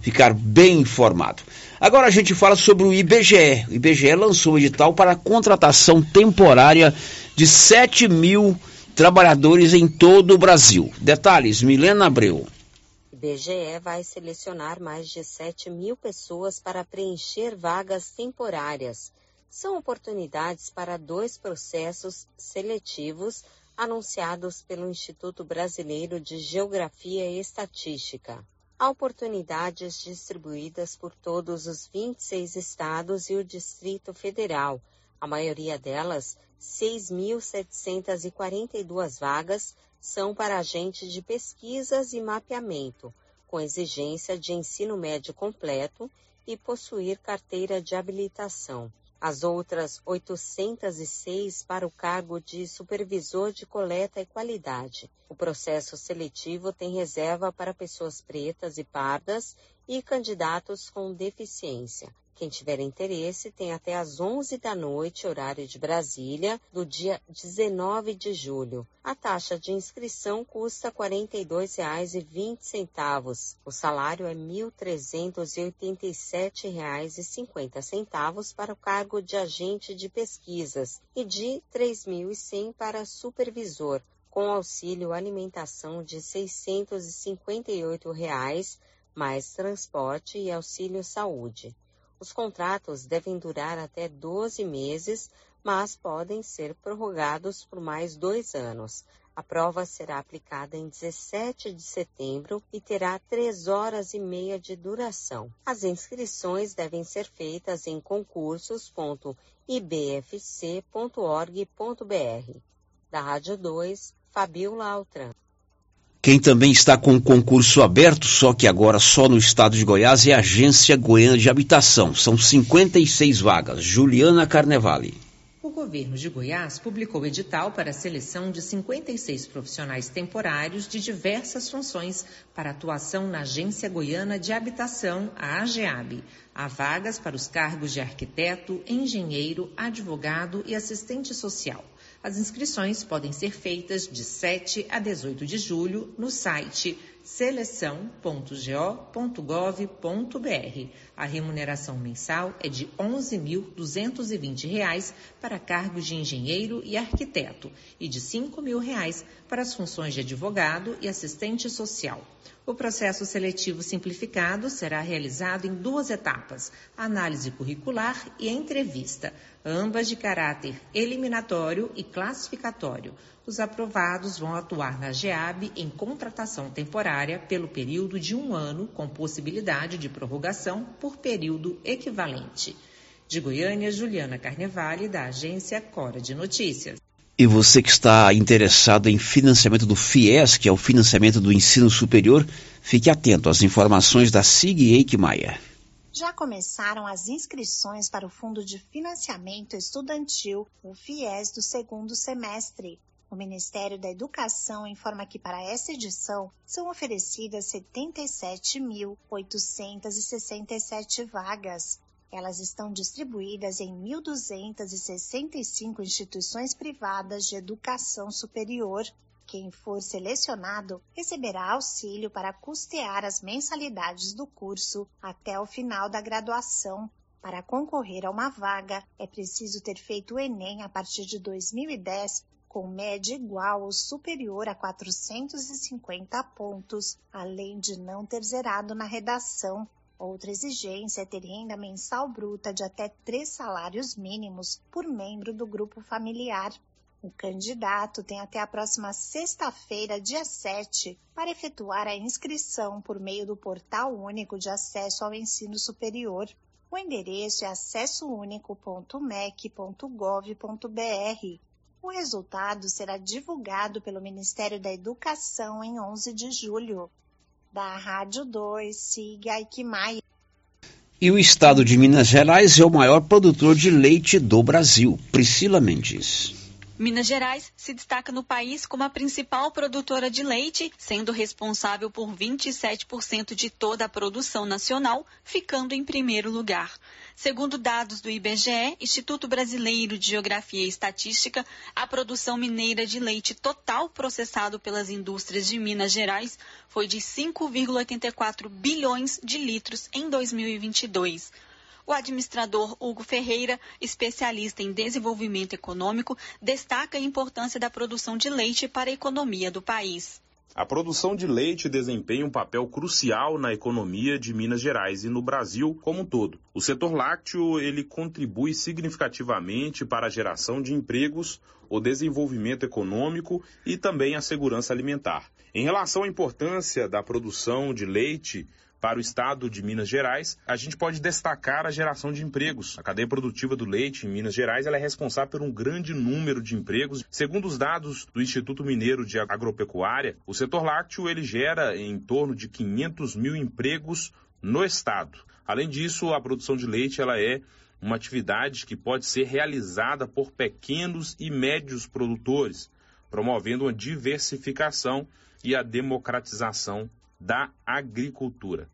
ficar bem informado. Agora a gente fala sobre o IBGE. O IBGE lançou o edital para a contratação temporária de 7 mil trabalhadores em todo o Brasil. Detalhes, Milena Abreu. IBGE vai selecionar mais de 7 mil pessoas para preencher vagas temporárias. São oportunidades para dois processos seletivos anunciados pelo Instituto Brasileiro de Geografia e Estatística. Há oportunidades distribuídas por todos os 26 estados e o Distrito Federal. A maioria delas, 6.742 vagas, são para agentes de pesquisas e mapeamento, com exigência de ensino médio completo e possuir carteira de habilitação. As outras 806 para o cargo de supervisor de coleta e qualidade. O processo seletivo tem reserva para pessoas pretas e pardas e candidatos com deficiência. Quem tiver interesse tem até às 11 da noite, horário de Brasília, do dia 19 de julho. A taxa de inscrição custa R$ 42,20. O salário é R$ 1.387,50 para o cargo de agente de pesquisas e de R$ 3.100 para supervisor, com auxílio alimentação de 658 reais, mais transporte e auxílio saúde. Os contratos devem durar até 12 meses, mas podem ser prorrogados por mais dois anos. A prova será aplicada em 17 de setembro e terá três horas e meia de duração. As inscrições devem ser feitas em concursos.ibfc.org.br. Da Rádio 2, Fabiola Altran. Quem também está com o concurso aberto, só que agora só no estado de Goiás, é a Agência Goiana de Habitação. São 56 vagas. Juliana Carnevale. O governo de Goiás publicou edital para a seleção de 56 profissionais temporários de diversas funções para atuação na Agência Goiana de Habitação, a AGEAB. Há vagas para os cargos de arquiteto, engenheiro, advogado e assistente social. As inscrições podem ser feitas de 7 a 18 de julho no site seleção.go.gov.br. A remuneração mensal é de R$ 11.220 para cargos de engenheiro e arquiteto e de 5 mil reais para as funções de advogado e assistente social. O processo seletivo simplificado será realizado em duas etapas: análise curricular e entrevista, ambas de caráter eliminatório e classificatório. Os aprovados vão atuar na GEAB em contratação temporária pelo período de um ano, com possibilidade de prorrogação por período equivalente. De Goiânia, Juliana Carnevale, da agência Cora de Notícias. E você que está interessado em financiamento do FIES, que é o financiamento do ensino superior, fique atento às informações da SIG Eike Maia. Já começaram as inscrições para o Fundo de Financiamento Estudantil, o FIES, do segundo semestre. O Ministério da Educação informa que para essa edição são oferecidas 77.867 vagas. Elas estão distribuídas em 1.265 instituições privadas de educação superior. Quem for selecionado receberá auxílio para custear as mensalidades do curso até o final da graduação. Para concorrer a uma vaga, é preciso ter feito o Enem a partir de 2010 com média igual ou superior a 450 pontos, além de não ter zerado na redação Outra exigência é ter renda mensal bruta de até três salários mínimos por membro do grupo familiar. O candidato tem até a próxima sexta-feira, dia 7, para efetuar a inscrição por meio do Portal Único de Acesso ao Ensino Superior. O endereço é acessounico.mec.gov.br. O resultado será divulgado pelo Ministério da Educação em 11 de julho da Rádio 2, siga Aikimai. E o estado de Minas Gerais é o maior produtor de leite do Brasil. Priscila Mendes. Minas Gerais se destaca no país como a principal produtora de leite, sendo responsável por 27% de toda a produção nacional, ficando em primeiro lugar. Segundo dados do IBGE, Instituto Brasileiro de Geografia e Estatística, a produção mineira de leite total processado pelas indústrias de Minas Gerais foi de 5,84 bilhões de litros em 2022. O administrador Hugo Ferreira, especialista em desenvolvimento econômico, destaca a importância da produção de leite para a economia do país. A produção de leite desempenha um papel crucial na economia de Minas Gerais e no Brasil como um todo. O setor lácteo ele contribui significativamente para a geração de empregos, o desenvolvimento econômico e também a segurança alimentar. Em relação à importância da produção de leite para o estado de Minas Gerais, a gente pode destacar a geração de empregos. A cadeia produtiva do leite em Minas Gerais é responsável por um grande número de empregos. Segundo os dados do Instituto Mineiro de Agropecuária, o setor lácteo ele gera em torno de 500 mil empregos no estado. Além disso, a produção de leite ela é uma atividade que pode ser realizada por pequenos e médios produtores, promovendo uma diversificação e a democratização da agricultura.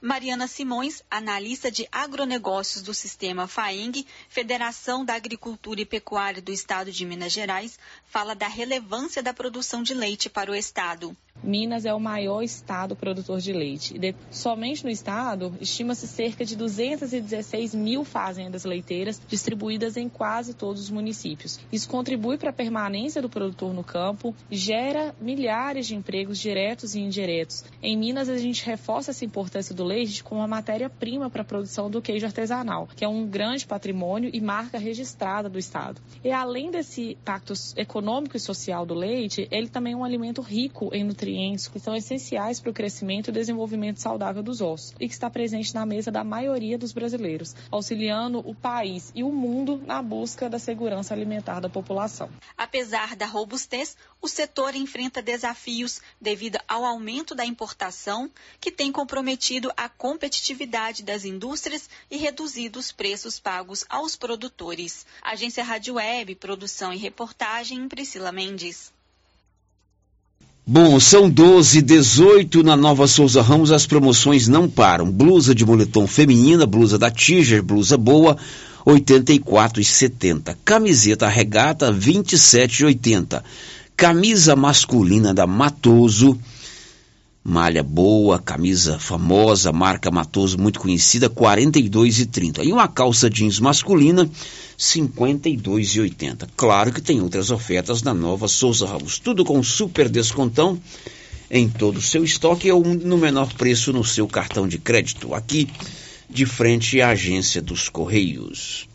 Mariana Simões, analista de agronegócios do sistema FAENG, Federação da Agricultura e Pecuária do Estado de Minas Gerais, fala da relevância da produção de leite para o Estado. Minas é o maior estado produtor de leite. Somente no estado, estima-se cerca de 216 mil fazendas leiteiras distribuídas em quase todos os municípios. Isso contribui para a permanência do produtor no campo, gera milhares de empregos diretos e indiretos. Em Minas, a gente reforça essa importância do leite como matéria-prima para a produção do queijo artesanal, que é um grande patrimônio e marca registrada do estado. E além desse impacto econômico e social do leite, ele também é um alimento rico em nutrientes nutrientes que são essenciais para o crescimento e desenvolvimento saudável dos ossos e que está presente na mesa da maioria dos brasileiros, auxiliando o país e o mundo na busca da segurança alimentar da população. Apesar da robustez, o setor enfrenta desafios devido ao aumento da importação, que tem comprometido a competitividade das indústrias e reduzido os preços pagos aos produtores. Agência Rádio Web, produção e reportagem Priscila Mendes. Bom, são 12, 18 na Nova Souza Ramos, as promoções não param. Blusa de moletom feminina, blusa da Tiger, blusa boa, 84,70. Camiseta regata, 27,80. Camisa masculina da Matoso, malha boa, camisa famosa, marca Matoso muito conhecida, R$ 42,30. E uma calça jeans masculina, R$ 52,80. Claro que tem outras ofertas na nova Souza Ramos. Tudo com super descontão em todo o seu estoque ou no menor preço no seu cartão de crédito. Aqui, de frente à agência dos Correios.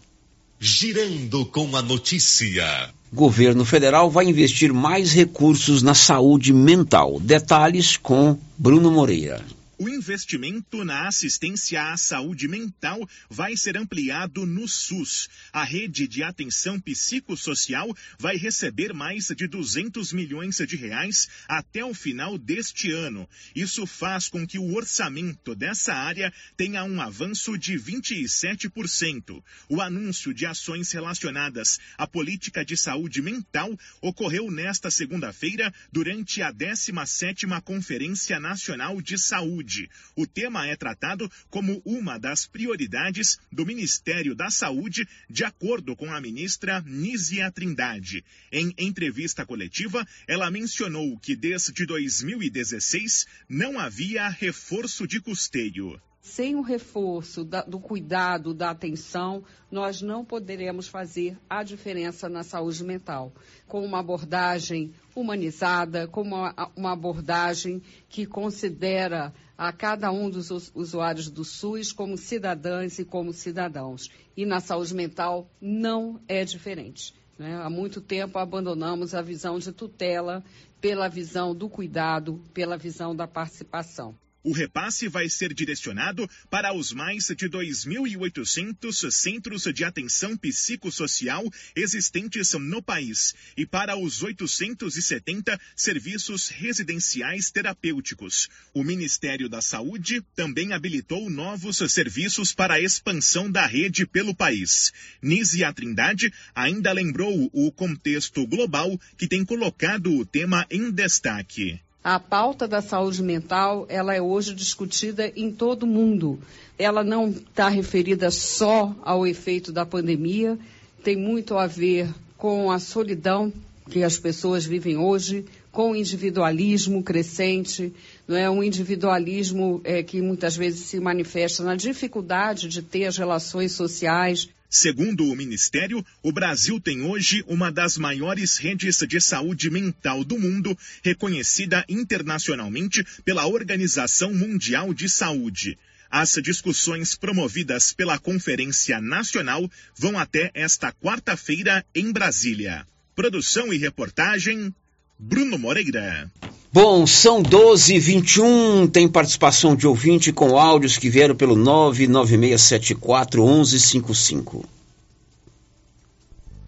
Girando com a notícia. Governo federal vai investir mais recursos na saúde mental. Detalhes com Bruno Moreira. O investimento na assistência à saúde mental vai ser ampliado no SUS. A rede de atenção psicossocial vai receber mais de 200 milhões de reais até o final deste ano. Isso faz com que o orçamento dessa área tenha um avanço de 27%. O anúncio de ações relacionadas à política de saúde mental ocorreu nesta segunda-feira durante a 17ª Conferência Nacional de Saúde. O tema é tratado como uma das prioridades do Ministério da Saúde, de acordo com a ministra Nízia Trindade. Em entrevista coletiva, ela mencionou que desde 2016 não havia reforço de custeio. Sem o reforço da, do cuidado, da atenção, nós não poderemos fazer a diferença na saúde mental. Com uma abordagem humanizada, com uma, uma abordagem que considera a cada um dos usuários do SUS como cidadãs e como cidadãos. E na saúde mental não é diferente. Né? Há muito tempo abandonamos a visão de tutela pela visão do cuidado, pela visão da participação. O repasse vai ser direcionado para os mais de 2.800 centros de atenção psicossocial existentes no país e para os 870 serviços residenciais terapêuticos. O Ministério da Saúde também habilitou novos serviços para a expansão da rede pelo país. Nízia Trindade ainda lembrou o contexto global que tem colocado o tema em destaque. A pauta da saúde mental, ela é hoje discutida em todo o mundo. Ela não está referida só ao efeito da pandemia, tem muito a ver com a solidão que as pessoas vivem hoje, com o individualismo crescente, não é um individualismo é, que muitas vezes se manifesta na dificuldade de ter as relações sociais, Segundo o Ministério, o Brasil tem hoje uma das maiores redes de saúde mental do mundo, reconhecida internacionalmente pela Organização Mundial de Saúde. As discussões promovidas pela Conferência Nacional vão até esta quarta-feira em Brasília. Produção e reportagem, Bruno Moreira. Bom, são 12 h 21 tem participação de ouvinte com áudios que vieram pelo 99674 1155.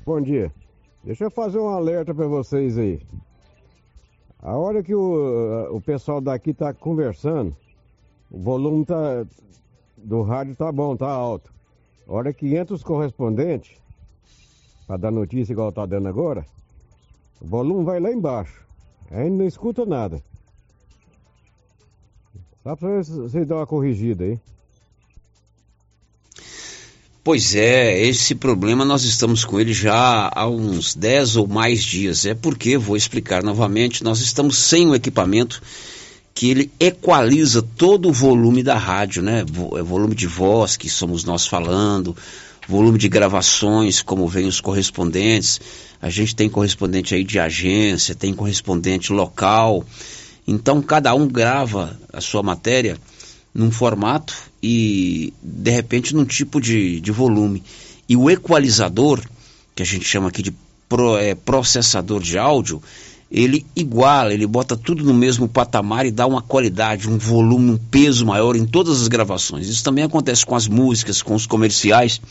Bom dia. Deixa eu fazer um alerta para vocês aí. A hora que o, o pessoal daqui tá conversando, o volume tá, do rádio tá bom, tá alto. A hora que entra os correspondentes, para dar notícia igual tá dando agora, o volume vai lá embaixo. Aí não escuta nada. Só pra você dar uma corrigida aí. Pois é, esse problema nós estamos com ele já há uns 10 ou mais dias. É porque, vou explicar novamente, nós estamos sem um equipamento que ele equaliza todo o volume da rádio, né? É volume de voz que somos nós falando, volume de gravações, como vem os correspondentes. A gente tem correspondente aí de agência, tem correspondente local. Então cada um grava a sua matéria num formato e de repente num tipo de, de volume. E o equalizador, que a gente chama aqui de é, processador de áudio, ele iguala, ele bota tudo no mesmo patamar e dá uma qualidade, um volume, um peso maior em todas as gravações. Isso também acontece com as músicas, com os comerciais.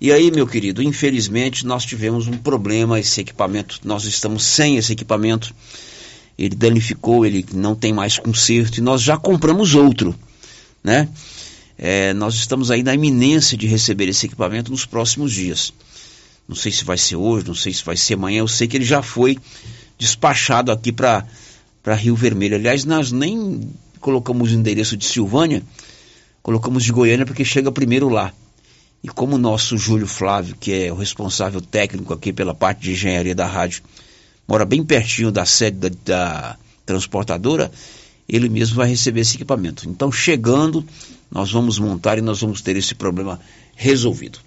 E aí, meu querido, infelizmente nós tivemos um problema, esse equipamento, nós estamos sem esse equipamento. Ele danificou, ele não tem mais conserto e nós já compramos outro, né? É, nós estamos aí na iminência de receber esse equipamento nos próximos dias. Não sei se vai ser hoje, não sei se vai ser amanhã, eu sei que ele já foi despachado aqui para Rio Vermelho. Aliás, nós nem colocamos o endereço de Silvânia, colocamos de Goiânia porque chega primeiro lá. E como o nosso Júlio Flávio, que é o responsável técnico aqui pela parte de engenharia da rádio, mora bem pertinho da sede da, da transportadora, ele mesmo vai receber esse equipamento. Então, chegando, nós vamos montar e nós vamos ter esse problema resolvido.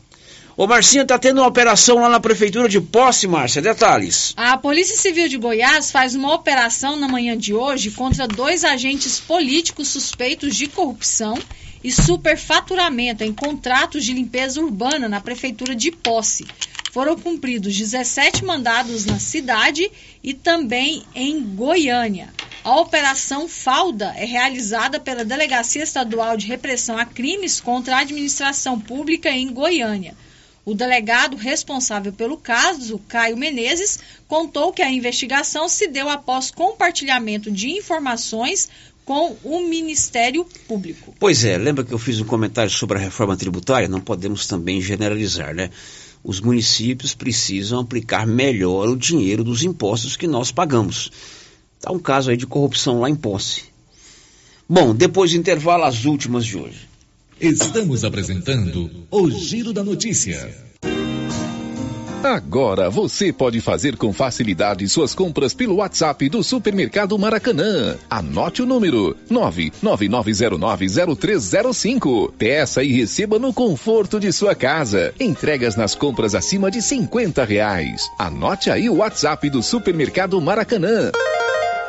Ô Marcinha, está tendo uma operação lá na Prefeitura de Posse, Márcia. Detalhes. A Polícia Civil de Goiás faz uma operação na manhã de hoje contra dois agentes políticos suspeitos de corrupção e superfaturamento em contratos de limpeza urbana na Prefeitura de Posse. Foram cumpridos 17 mandados na cidade e também em Goiânia. A Operação Falda é realizada pela Delegacia Estadual de Repressão a Crimes contra a Administração Pública em Goiânia. O delegado responsável pelo caso, Caio Menezes, contou que a investigação se deu após compartilhamento de informações com o Ministério Público. Pois é, lembra que eu fiz um comentário sobre a reforma tributária? Não podemos também generalizar, né? Os municípios precisam aplicar melhor o dinheiro dos impostos que nós pagamos. Está um caso aí de corrupção lá em posse. Bom, depois do intervalo, as últimas de hoje. Estamos apresentando o Giro da Notícia. Agora você pode fazer com facilidade suas compras pelo WhatsApp do Supermercado Maracanã. Anote o número 999090305. Peça e receba no conforto de sua casa. Entregas nas compras acima de 50 reais. Anote aí o WhatsApp do Supermercado Maracanã.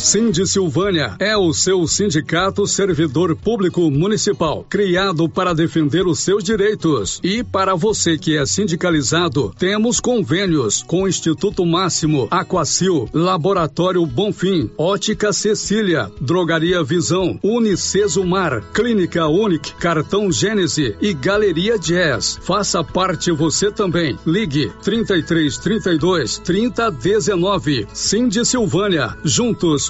Cindy Silvânia é o seu sindicato servidor público municipal, criado para defender os seus direitos. E para você que é sindicalizado, temos convênios com o Instituto Máximo, Aquacil, Laboratório Bonfim, Ótica Cecília, Drogaria Visão, Unicesumar, Clínica Unic, Cartão Gênese e Galeria Jazz. Faça parte você também. Ligue 33 32 30 19. Cindy Silvânia. Juntos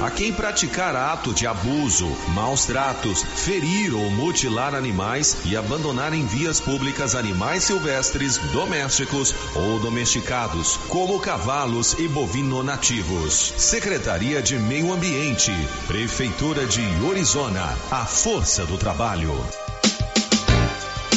a quem praticar ato de abuso, maus tratos, ferir ou mutilar animais e abandonar em vias públicas animais silvestres, domésticos ou domesticados, como cavalos e bovino nativos. Secretaria de Meio Ambiente, Prefeitura de Orizona, a força do trabalho.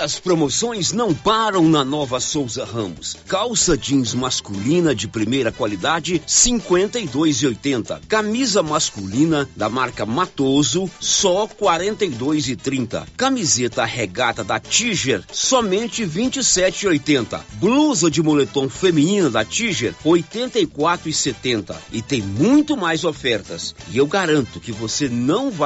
As promoções não param na Nova Souza Ramos. Calça jeans masculina de primeira qualidade, 52,80. Camisa masculina da marca Matoso, só 42,30. Camiseta regata da Tiger, somente 27,80. Blusa de moletom feminina da Tiger, 84,70. E tem muito mais ofertas. E eu garanto que você não vai